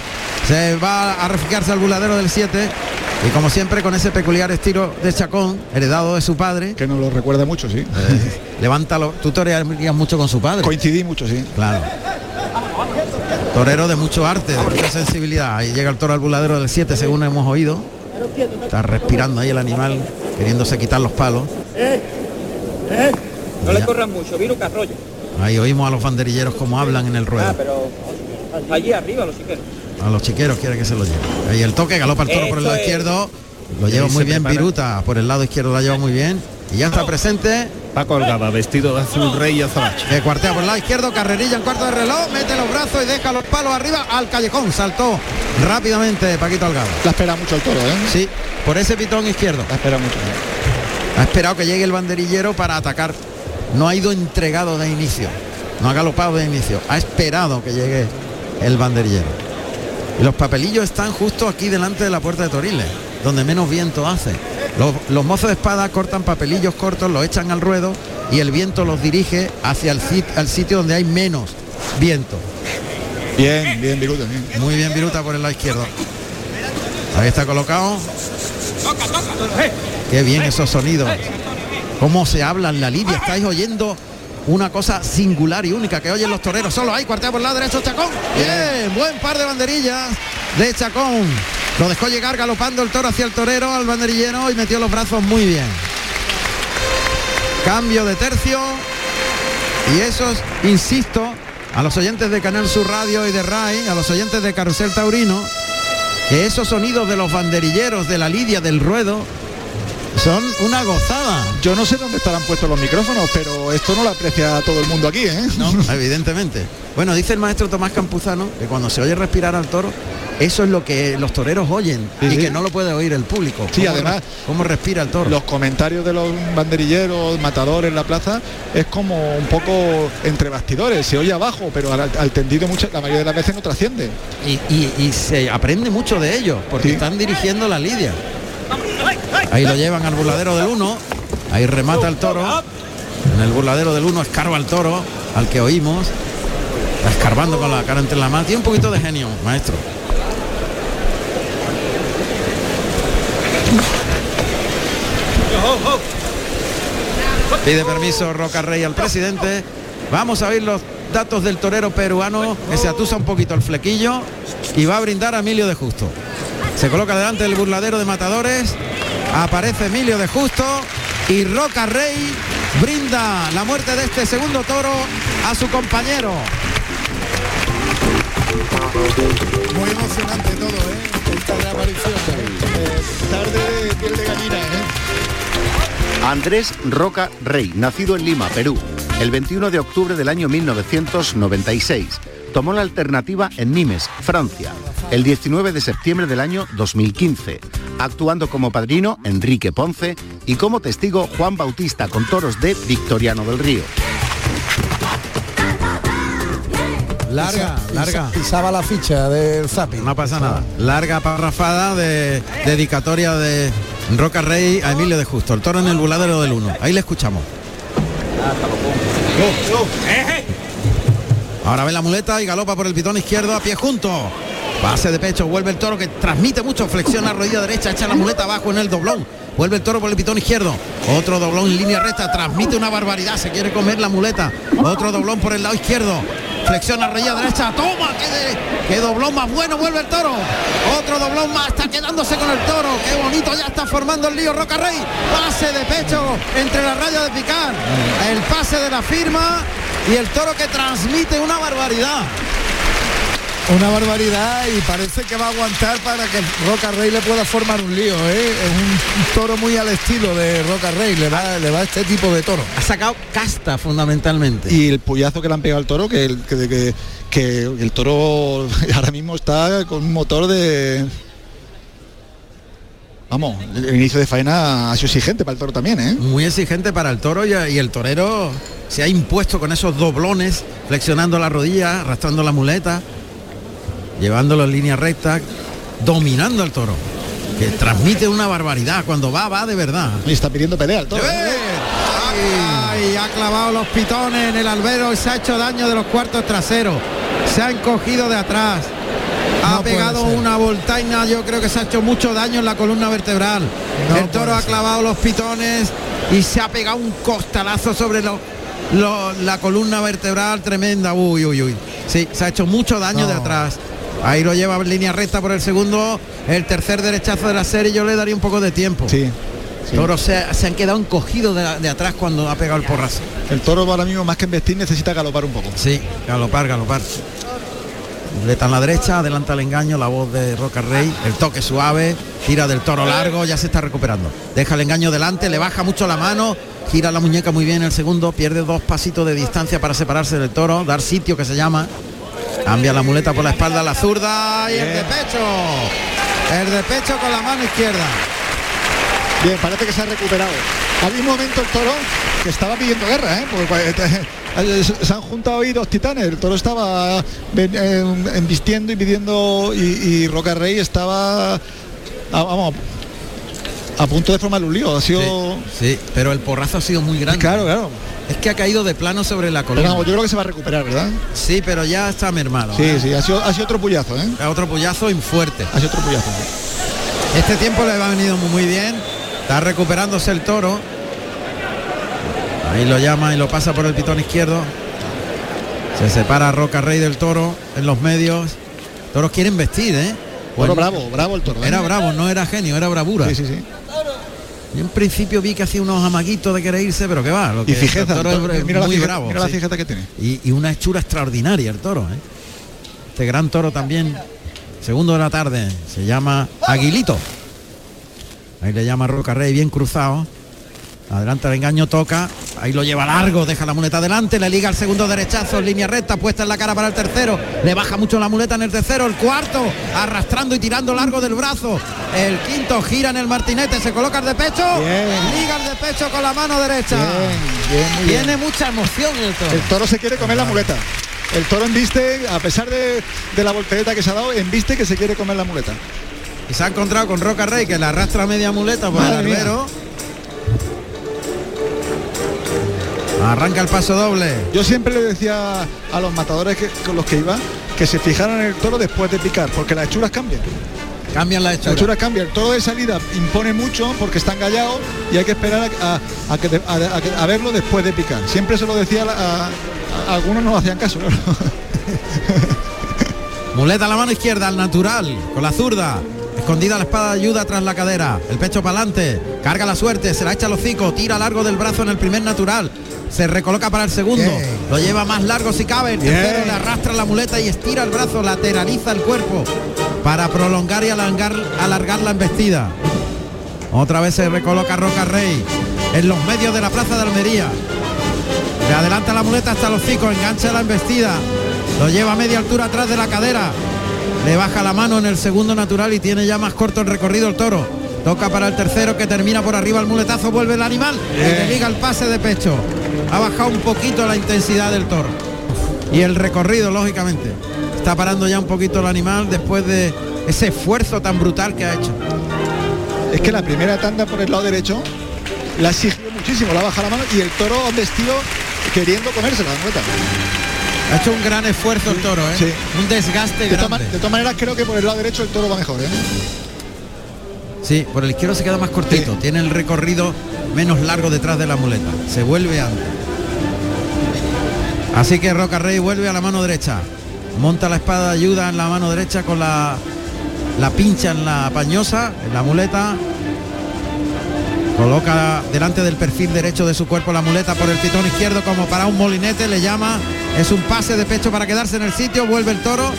Se va a refugiarse al buladero del 7. Y como siempre con ese peculiar estilo de Chacón, heredado de su padre. Que nos lo recuerda mucho, sí. Levántalo. Tú torearías mucho con su padre. Coincidí mucho, sí. Claro. Torero de mucho arte, de mucha sensibilidad. Ahí llega el toro al buladero del 7, según hemos oído. Está respirando ahí el animal, queriéndose quitar los palos. No le corran mucho, Viru Carroyo. Ahí oímos a los banderilleros como hablan en el Ah, ruedo. pero allí arriba los chiqueros. A los chiqueros quiere que se lo lleve. Ahí el toque, galopa el toro por el lado es. izquierdo. Lo lleva muy bien prepara. Viruta. Por el lado izquierdo la lleva muy bien. Y ya está presente. Paco Algaba, vestido de azul rey y azabache. Que cuartea por el lado izquierdo. Carrerilla en cuarto de reloj. Mete los brazos y deja los palos arriba al callejón. Saltó rápidamente Paquito Algado. La espera mucho el toro, ¿eh? Sí, por ese pitón izquierdo. La espera mucho. Ha esperado que llegue el banderillero para atacar. No ha ido entregado de inicio. No ha galopado de inicio. Ha esperado que llegue el banderillero. Y los papelillos están justo aquí delante de la puerta de Toriles, donde menos viento hace. Los, los mozos de espada cortan papelillos cortos, los echan al ruedo y el viento los dirige hacia el, sit- al sitio donde hay menos viento. Bien, bien, Viruta, bien. Muy bien Viruta por el lado izquierdo. Ahí está colocado. Qué bien esos sonidos. Cómo se habla en la lidia. Estáis oyendo una cosa singular y única que oyen los toreros. Solo hay cuartea por el lado derecho Chacón. Bien, buen par de banderillas de Chacón. Lo dejó llegar galopando el toro hacia el torero, al banderillero y metió los brazos muy bien. Cambio de tercio. Y esos, insisto, a los oyentes de Canal Sur Radio y de RAI, a los oyentes de Carrusel Taurino, que esos sonidos de los banderilleros, de la lidia, del ruedo, son una gozada. Yo no sé dónde estarán puestos los micrófonos, pero esto no lo aprecia todo el mundo aquí, ¿eh? No, evidentemente. Bueno, dice el maestro Tomás Campuzano que cuando se oye respirar al toro, eso es lo que los toreros oyen Sí, y sí. que no lo puede oír el público. Sí, Cómo además, re- cómo respira el toro. Los comentarios de los banderilleros, matadores en la plaza, es como un poco entre bastidores, se oye abajo, pero al, al tendido muchas, la mayoría de las veces no trasciende. y, y- y se aprende mucho de ellos porque Sí. están dirigiendo la lidia. Ahí lo llevan al burladero del 1, ahí remata el toro. En el burladero del 1 escarba el toro, al que oímos. Escarbando con la cara entre la mano. Tiene un poquito de genio, maestro. Pide permiso Roca Rey al presidente. Vamos a oír los datos del torero peruano que se atusa un poquito el flequillo y va a brindar a Emilio de Justo. Se coloca delante del burladero de matadores. Aparece Emilio de Justo y Roca Rey brinda la muerte de este segundo toro a su compañero. Muy emocionante todo, ¿eh? Esta. ¿eh? tarde de piel ¿eh? Andrés Roca Rey, nacido en Lima, Perú, el 21 de octubre del año 1996. Tomó la alternativa en Nimes, Francia, el 19 de septiembre del año 2015. actuando como padrino Enrique Ponce y como testigo Juan Bautista con toros de Victoriano del Río. Larga, Pisa- larga. Pisaba la ficha del Zapi. No pasa nada. Larga parrafada de dedicatoria de Roca Rey a Emilio de Justo. El toro en el buladero del 1. Ahí le escuchamos. Ahora ve la muleta y galopa por el pitón izquierdo a pie junto. Pase de pecho, vuelve el toro que transmite mucho, flexiona rodilla derecha, echa la muleta abajo en el doblón. Vuelve el toro por el pitón izquierdo. Otro doblón en línea recta, transmite una barbaridad, se quiere comer la muleta. Otro doblón por el lado izquierdo. Flexiona rodilla derecha, toma, qué doblón más bueno, vuelve el toro. Otro doblón más, está quedándose con el toro. Qué bonito, ya está formando el lío Roca Rey. Pase de pecho entre la raya de picar. El pase de la firma y el toro que transmite una barbaridad. Una barbaridad y parece que va a aguantar para que Roca Rey le pueda formar un lío, ¿eh? Es un toro muy al estilo de Roca Rey, le va, le va este tipo de toro. Ha sacado casta fundamentalmente. Y el puyazo que le han pegado al toro, que el, que, que- que el toro ahora mismo está con un motor de... Vamos, el inicio de faena ha sido exigente para el toro también, ¿eh? Muy exigente para el toro y, y el torero se ha impuesto con esos doblones, flexionando la rodilla, arrastrando la muleta, llevándolo en línea recta, dominando al toro, que transmite una barbaridad. Cuando va, va de verdad. Y está pidiendo pelea el toro. ¿eh? Ay, ha clavado los pitones en el albero y se ha hecho daño de los cuartos traseros. Se ha encogido de atrás. Ha No pegado una voltaina, yo creo que se ha hecho mucho daño en la columna vertebral. No el toro ha ser. clavado los pitones y se ha pegado un costalazo sobre lo- lo- la columna vertebral tremenda. Uy, uy, uy. Sí, se ha hecho mucho daño de atrás. Ahí lo lleva en línea recta por el segundo, el tercer derechazo de la serie. Yo le daría un poco de tiempo. Sí. sí. Toros se, se han quedado encogidos de, de atrás cuando ha pegado el porrazo. El toro ahora mismo más que investir necesita galopar un poco. Sí, galopar, galopar. Muleta en la derecha, adelanta el engaño, la voz de Roca Rey, el toque suave, tira del toro largo, ya se está recuperando. Deja el engaño delante, le baja mucho la mano, gira la muñeca muy bien el segundo, pierde dos pasitos de distancia para separarse del toro, dar sitio que se llama. Cambia la muleta por la espalda a la zurda y el de pecho. El de pecho con la mano izquierda. Bien, parece que se ha recuperado. Había un momento el toro que estaba pidiendo guerra, ¿eh? Porque eh, se han juntado ahí dos titanes. El toro estaba eh, embistiendo y pidiendo y, y Roca Rey estaba, ah, vamos, a punto de formar un lío. Ha sido... Sí, pero el porrazo ha sido muy grande. Claro, claro. Es que ha caído de plano sobre la Pero columna. vamos, yo creo que se va a recuperar, ¿verdad? Sí, pero ya está mermado. Sí, ¿eh? sí, ha sido, ha sido otro puyazo, ¿eh? Otro puyazo y fuerte. Ha sido otro puyazo. Este tiempo le va venido muy, muy bien. Está recuperándose el toro. Ahí lo llama y lo pasa por el pitón izquierdo. Se separa Roca Rey del toro en los medios. Toros quieren vestir, ¿eh? Bueno, Pues bravo, bravo el toro. ¿eh? Era bravo, no era genio, era bravura. Sí, sí, sí. Yo en principio vi que hacía unos amaguitos de querer irse, pero que va. Lo que Y fijeza, el toro es la muy bravo. mira la sí. fijeza que tiene. Y, y una hechura extraordinaria el toro, ¿eh? Este gran toro también, segundo de la tarde, se llama Aguilito. Ahí le llama Roca Rey, bien cruzado. Adelanta el engaño, toca. Ahí lo lleva largo, deja la muleta adelante, le liga el segundo derechazo en línea recta, puesta en la cara para el tercero. Le baja mucho la muleta en el tercero, el cuarto, arrastrando y tirando largo del brazo. El quinto gira en el martinete, se coloca el de pecho. Bien. Liga el de pecho con la mano derecha. Bien, bien. Tiene mucha emoción el toro. El toro se quiere comer la muleta. El toro embiste, a pesar de, de la voltereta que se ha dado, embiste que se quiere comer la muleta. Y se ha encontrado con Roca Rey que le arrastra media muleta por Madre el mía. Arranca el paso doble. Yo siempre le decía a los matadores que, con los que iba que se fijaran en el toro después de picar, porque las hechuras cambian. Cambian la Las hechura. hechuras cambian. El toro de salida impone mucho porque está engallado y hay que esperar a, que verlo después de picar. Siempre se lo decía a, la- algunos no hacían caso. Muleta a la mano izquierda, al natural, con la zurda. Escondida la espada de ayuda tras la cadera. El pecho para adelante. Carga la suerte, se la echa al hocico. Tira largo del brazo en el primer natural. Se recoloca para el segundo. Lo lleva más largo si cabe. El tercero le arrastra la muleta y estira el brazo, lateraliza el cuerpo para prolongar y alargar, alargar la embestida. Otra vez se recoloca Roca Rey en los medios de la plaza de Almería. Le adelanta la muleta hasta los hocico, engancha la embestida. Lo lleva a media altura atrás de la cadera. Le baja la mano en el segundo natural y tiene ya más corto el recorrido el toro. Toca para el tercero que termina por arriba el muletazo, vuelve el animal y le liga el pase de pecho. Ha bajado un poquito la intensidad del toro. Y el recorrido, lógicamente. Está parando ya un poquito el animal después de ese esfuerzo tan brutal que ha hecho. Es que la primera tanda por el lado derecho la ha exigido muchísimo, la baja la mano y el toro ha vestido queriendo comerse la muleta. Ha hecho un gran esfuerzo el toro, ¿eh? Sí. Un desgaste grande. de todas maneras creo que por el lado derecho el toro va mejor, ¿eh? Sí, por el izquierdo se queda más cortito. Tiene el recorrido menos largo detrás de la muleta. Se vuelve antes. Así que Roca Rey vuelve a la mano derecha. Monta la espada de ayuda en la mano derecha con la, la pincha en la pañosa, en la muleta. Coloca delante del perfil derecho de su cuerpo la muleta por el pitón izquierdo como para un molinete, le llama. Es un pase de pecho para quedarse en el sitio, vuelve el toro,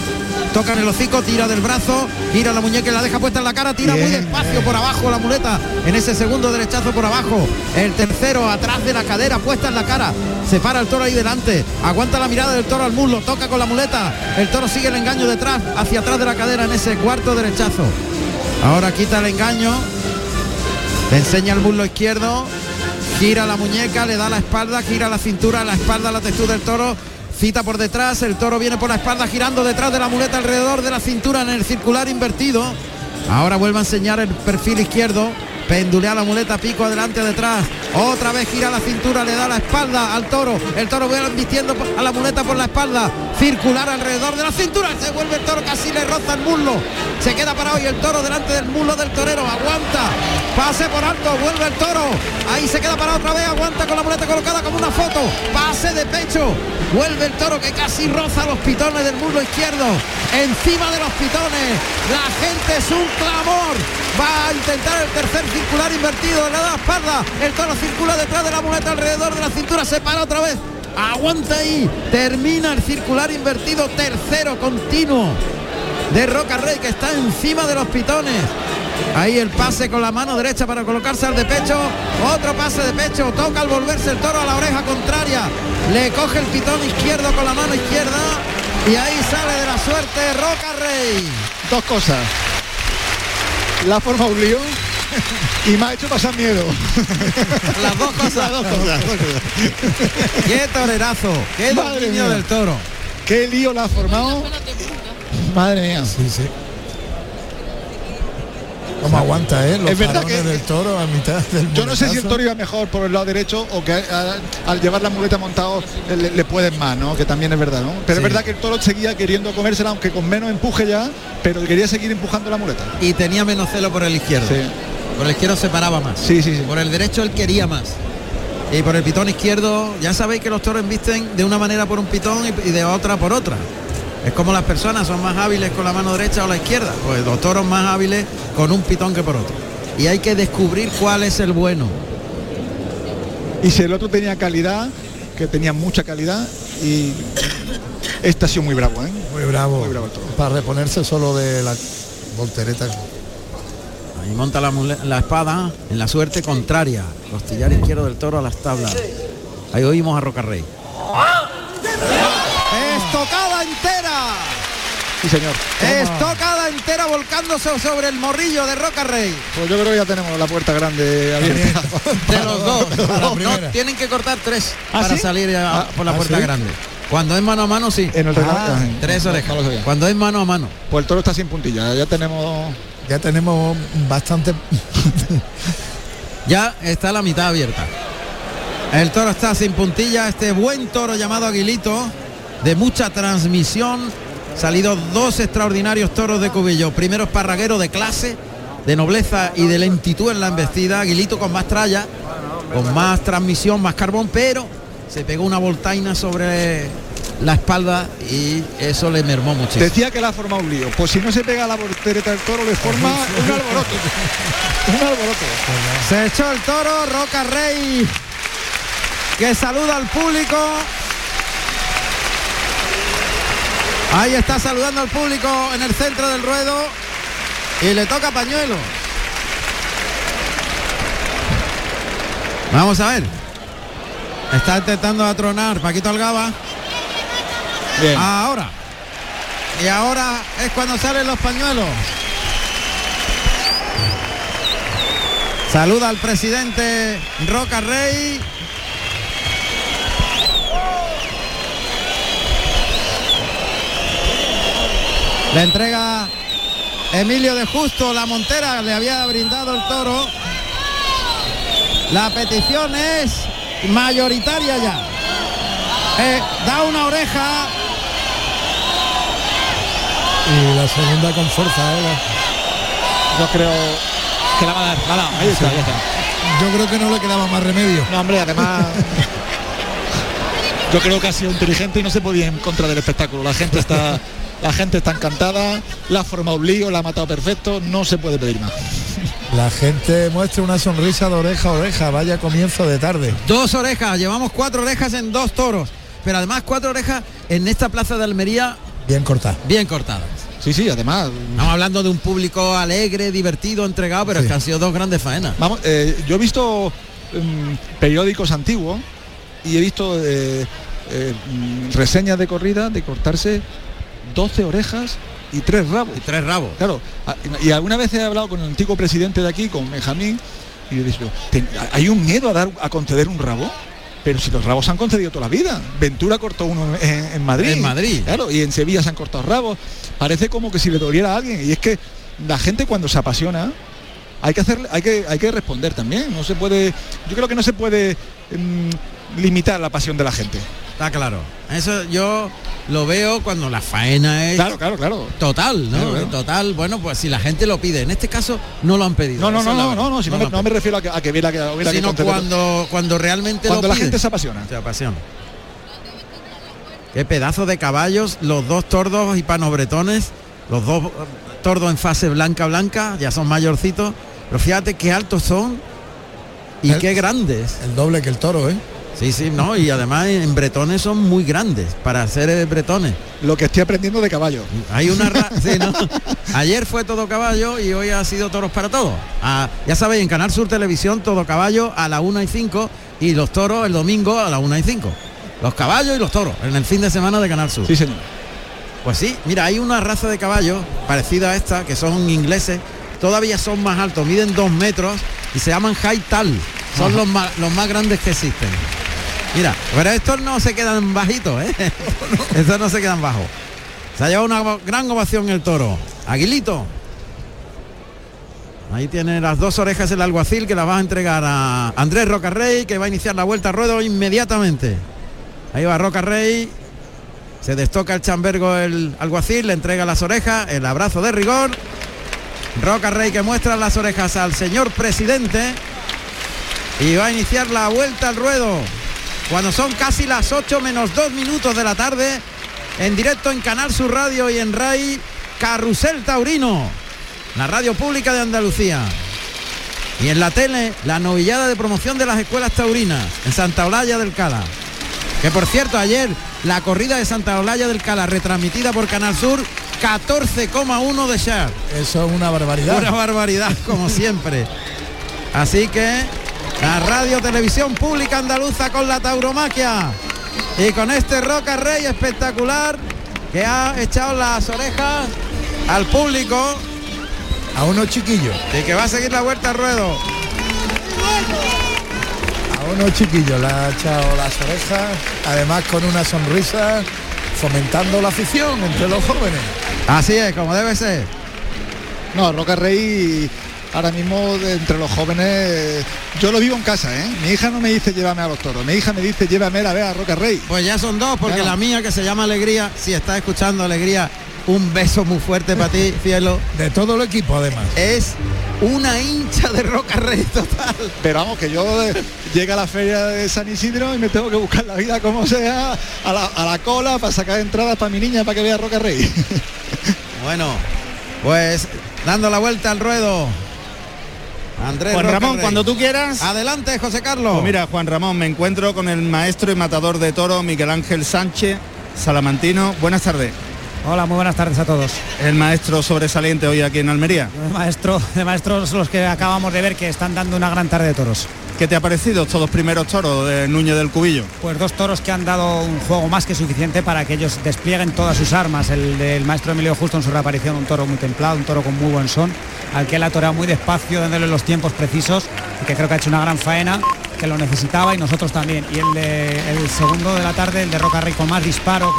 toca en el hocico, tira del brazo, gira la muñeca y la deja puesta en la cara, tira muy Bien, despacio por abajo la muleta, en ese segundo derechazo por abajo. El tercero atrás de la cadera, puesta en la cara. Se para el toro ahí delante, aguanta la mirada del toro al muslo, toca con la muleta. El toro sigue el engaño detrás, hacia atrás de la cadera en ese cuarto derechazo. Ahora quita el engaño, le enseña el muslo izquierdo, gira la muñeca, le da la espalda, gira la cintura, la espalda, la textura del toro, cita por detrás, el toro viene por la espalda girando detrás de la muleta alrededor de la cintura en el circular invertido. Ahora vuelve a enseñar el perfil izquierdo, pendulea la muleta, pico adelante, detrás. Otra vez gira la cintura, le da la espalda al toro. El toro vuelve vistiendo a la muleta por la espalda, circular alrededor de la cintura. Se vuelve el toro, casi le roza el muslo. Se queda parado y el toro delante del muslo del torero. Aguanta. Pase por alto, vuelve el toro. Ahí se queda parado otra vez, aguanta con la muleta colocada como una foto. Pase de pecho. Vuelve el toro que casi roza los pitones del muslo izquierdo. Encima de los pitones. La gente es un clamor. Va a intentar el tercer circular invertido. Le da la espalda. El toro circula detrás de la muleta alrededor de la cintura. Se para otra vez. Aguanta ahí. Termina el circular invertido. Tercero continuo de Roca Rey que está encima de los pitones. Ahí el pase con la mano derecha para colocarse al de pecho. Otro pase de pecho. Toca al volverse el toro a la oreja contraria. Le coge el pitón izquierdo con la mano izquierda. Y ahí sale de la suerte Roca Rey. Dos cosas. La forma un lío y me ha hecho pasar miedo. Las dos cosas. Las dos cosas. Qué torerazo. Qué Madre dominio mía. del toro. Qué lío la ha formado. Madre mía. Sí, sí. ¿Cómo aguanta, eh? Los Es verdad que- del toro a mitad del Yo no sé si el toro iba mejor por el lado derecho o que a- al llevar la muleta montado eh, le, le pueden más, ¿no? Que también es verdad, ¿no? Pero Sí. es verdad que el toro seguía queriendo comérsela, aunque con menos empuje ya, pero quería seguir empujando la muleta. Y tenía menos celo por el izquierdo. Sí. Por el izquierdo se paraba más. Sí, sí, sí. Por el derecho él quería más. Y por el pitón izquierdo, ya sabéis que los toros embisten de una manera por un pitón y de otra por otra. Es como las personas son más hábiles con la mano derecha o la izquierda. Pues los toros más hábiles con un pitón que por otro. Y hay que descubrir cuál es el bueno. Y si el otro tenía calidad, que tenía mucha calidad, y este ha sido muy bravo, ¿eh? Muy bravo. Muy bravo. Para reponerse solo de la voltereta. Ahí monta la espada en la suerte contraria. Costillar izquierdo del toro a las tablas. Ahí oímos a Rocarrey. Estocada entera. Sí, señor. Estocada entera volcándose sobre el morrillo de Roca Rey. Pues yo creo que ya tenemos la puerta grande abierta. De los dos. Para No, tienen que cortar tres ¿Ah, para sí? salir a- Ah, por la ¿ah, puerta sí? grande. Cuando es mano a mano, sí. En el regalo. Ah. Tres orejas. no. Cuando es mano a mano. Pues el toro está sin puntilla, ya tenemos Ya tenemos bastante. Ya está la mitad abierta. El toro está sin puntilla, este buen toro llamado Aguilito, de mucha transmisión. Salido dos extraordinarios toros de Cubillo. Primero esparraguero de clase, de nobleza y de lentitud en la embestida. Aguilito con más tralla, con más transmisión, más carbón, pero se pegó una voltaina sobre la espalda y eso le mermó muchísimo. Decía que la ha formado un lío. Pues si no se pega la voltereta del toro, le forma un alboroto. un alboroto. Se echó el toro, Roca Rey, que saluda al público. Ahí está saludando al público en el centro del ruedo y le toca pañuelo. Vamos a ver. Está intentando atronar Paquito Algaba. Bien. Ahora. Y ahora es cuando salen los pañuelos. Saluda al presidente Roca Rey. Le entrega Emilio de Justo la montera, le había brindado el toro. La petición es mayoritaria ya. Eh, da una oreja. Y la segunda con fuerza, ¿eh? Yo creo que la va a dar. La. Ahí está, ahí está. Yo creo que no le quedaba más remedio. No, hombre, además. Yo creo que ha sido inteligente y no se podía ir en contra del espectáculo. La gente está. La gente está encantada, la ha formado un lío, la ha matado perfecto, no se puede pedir más. La gente muestra una sonrisa de oreja a oreja, vaya comienzo de tarde. Dos orejas, llevamos cuatro orejas en dos toros, pero además cuatro orejas en esta plaza de Almería Bien cortada. bien cortadas. Sí, sí, además. Estamos hablando de un público alegre, divertido, entregado, pero es que han sido dos grandes faenas. Vamos, eh, yo he visto mm, periódicos antiguos y he visto eh, eh, mm, reseñas de corrida de cortarse 12 orejas y tres rabos. Y tres rabos. Claro, y alguna vez he hablado con el antiguo presidente de aquí, con Benjamín, y he dicho, "Ten- ¿hay un miedo a dar a conceder un rabo? Pero si los rabos se han concedido toda la vida. Ventura cortó uno en, en Madrid. En Madrid. Claro, y en Sevilla se han cortado rabos. Parece como que si le doliera a alguien. Y es que la gente cuando se apasiona, hay que hacer, hay que, hay que responder también. No se puede. Yo creo que no se puede mm, limitar la pasión de la gente. Está claro. Eso yo lo veo cuando la faena es Claro, claro, claro. total, ¿no? Claro, claro. Total, bueno, pues si la gente lo pide. En este caso no lo han pedido. No, no, no, no, no, no, si no, lo me, no me refiero a que, a que hubiera que, hubiera sino cuando cuando realmente cuando lo la pide. gente se apasiona. se apasiona qué pedazo de caballos los dos tordos y panobretones los dos tordos en fase blanca blanca ya son mayorcitos pero fíjate qué altos son y El- qué grandes El doble que el toro, ¿eh? Sí sí no y además en bretones son muy grandes para ser eh, bretones Lo que estoy aprendiendo de caballo. hay una ra- sí, ¿no? ayer fue todo caballo y hoy ha sido toros para todos Ah, ya sabéis en Canal Sur Televisión todo caballo a la 1 y 5 y los toros el domingo a la 1 y 5 los caballos y los toros en el fin de semana de Canal Sur Sí, señor. pues sí, mira, hay una raza de caballos parecida a esta, que son ingleses, todavía son más altos, miden dos metros y se llaman high tal. Son los más, los más grandes que existen. Mira, pero estos no se quedan bajitos, ¿eh? estos no se quedan bajos. Se ha llevado una gran ovación el toro. Aguilito. Ahí tiene las dos orejas el alguacil que las va a entregar a Andrés Rocarrey, que va a iniciar la vuelta a ruedo inmediatamente. Ahí va Rocarrey, se destoca el chambergo el alguacil, le entrega las orejas, el abrazo de rigor. Roca Rey que muestra las orejas al señor presidente. Y va a iniciar la vuelta al ruedo. Cuando son casi las 8 menos 2 minutos de la tarde. En directo en Canal Sur Radio y en RAI. Carrusel Taurino. La radio pública de Andalucía. Y en la tele, la novillada de promoción de las escuelas taurinas. En Santa Olalla del Cala. Que por cierto, ayer la corrida de Santa Olalla del Cala, retransmitida por Canal Sur, 14,1 de share. Eso es una barbaridad. Una barbaridad, como siempre. Así que la radio televisión pública andaluza con la tauromaquia. Y con este Roca Rey espectacular que ha echado las orejas al público A unos chiquillos, y que va a seguir la vuelta al ruedo. a unos chiquillos le ha echado las orejas, además con una sonrisa, fomentando la afición entre los jóvenes. Así es, como debe ser. No, Roca Rey ahora mismo de entre los jóvenes, yo lo vivo en casa, ¿eh? Mi hija no me dice llévame a los toros, mi hija me dice llévame a ver a Roca Rey. Pues ya son dos, porque Claro. la mía que se llama Alegría, si está escuchando Alegría, un beso muy fuerte para ti, cielo. De todo el equipo además. Es una hincha de Roca Rey total. Pero vamos, que yo eh, llega a la feria de San Isidro y me tengo que buscar la vida como sea, a la, a la cola para sacar entradas para mi niña para que vea Roca Rey. Bueno, pues dando la vuelta al ruedo. Andrés Juan Roca Ramón, Rey. cuando tú quieras. Adelante, José Carlos. Pues mira, Juan Ramón, me encuentro con el maestro y matador de toro Miguel Ángel Sánchez, salamantino. Buenas tardes. Hola, muy buenas tardes a todos. El maestro sobresaliente hoy aquí en Almería. Maestro, de maestros los que acabamos de ver que están dando una gran tarde de toros. ¿Qué te ha parecido estos dos primeros toros de Núñez del Cubillo? Pues dos toros que han dado un juego más que suficiente para que ellos desplieguen todas sus armas. El del maestro Emilio Justo en su reaparición, un toro muy templado, un toro con muy buen son, al que él ha toreado muy despacio, dándole los tiempos precisos, y que creo que ha hecho una gran faena, que lo necesitaba y nosotros también. Y el, segundo de la tarde, el de Roca Rey con más disparo,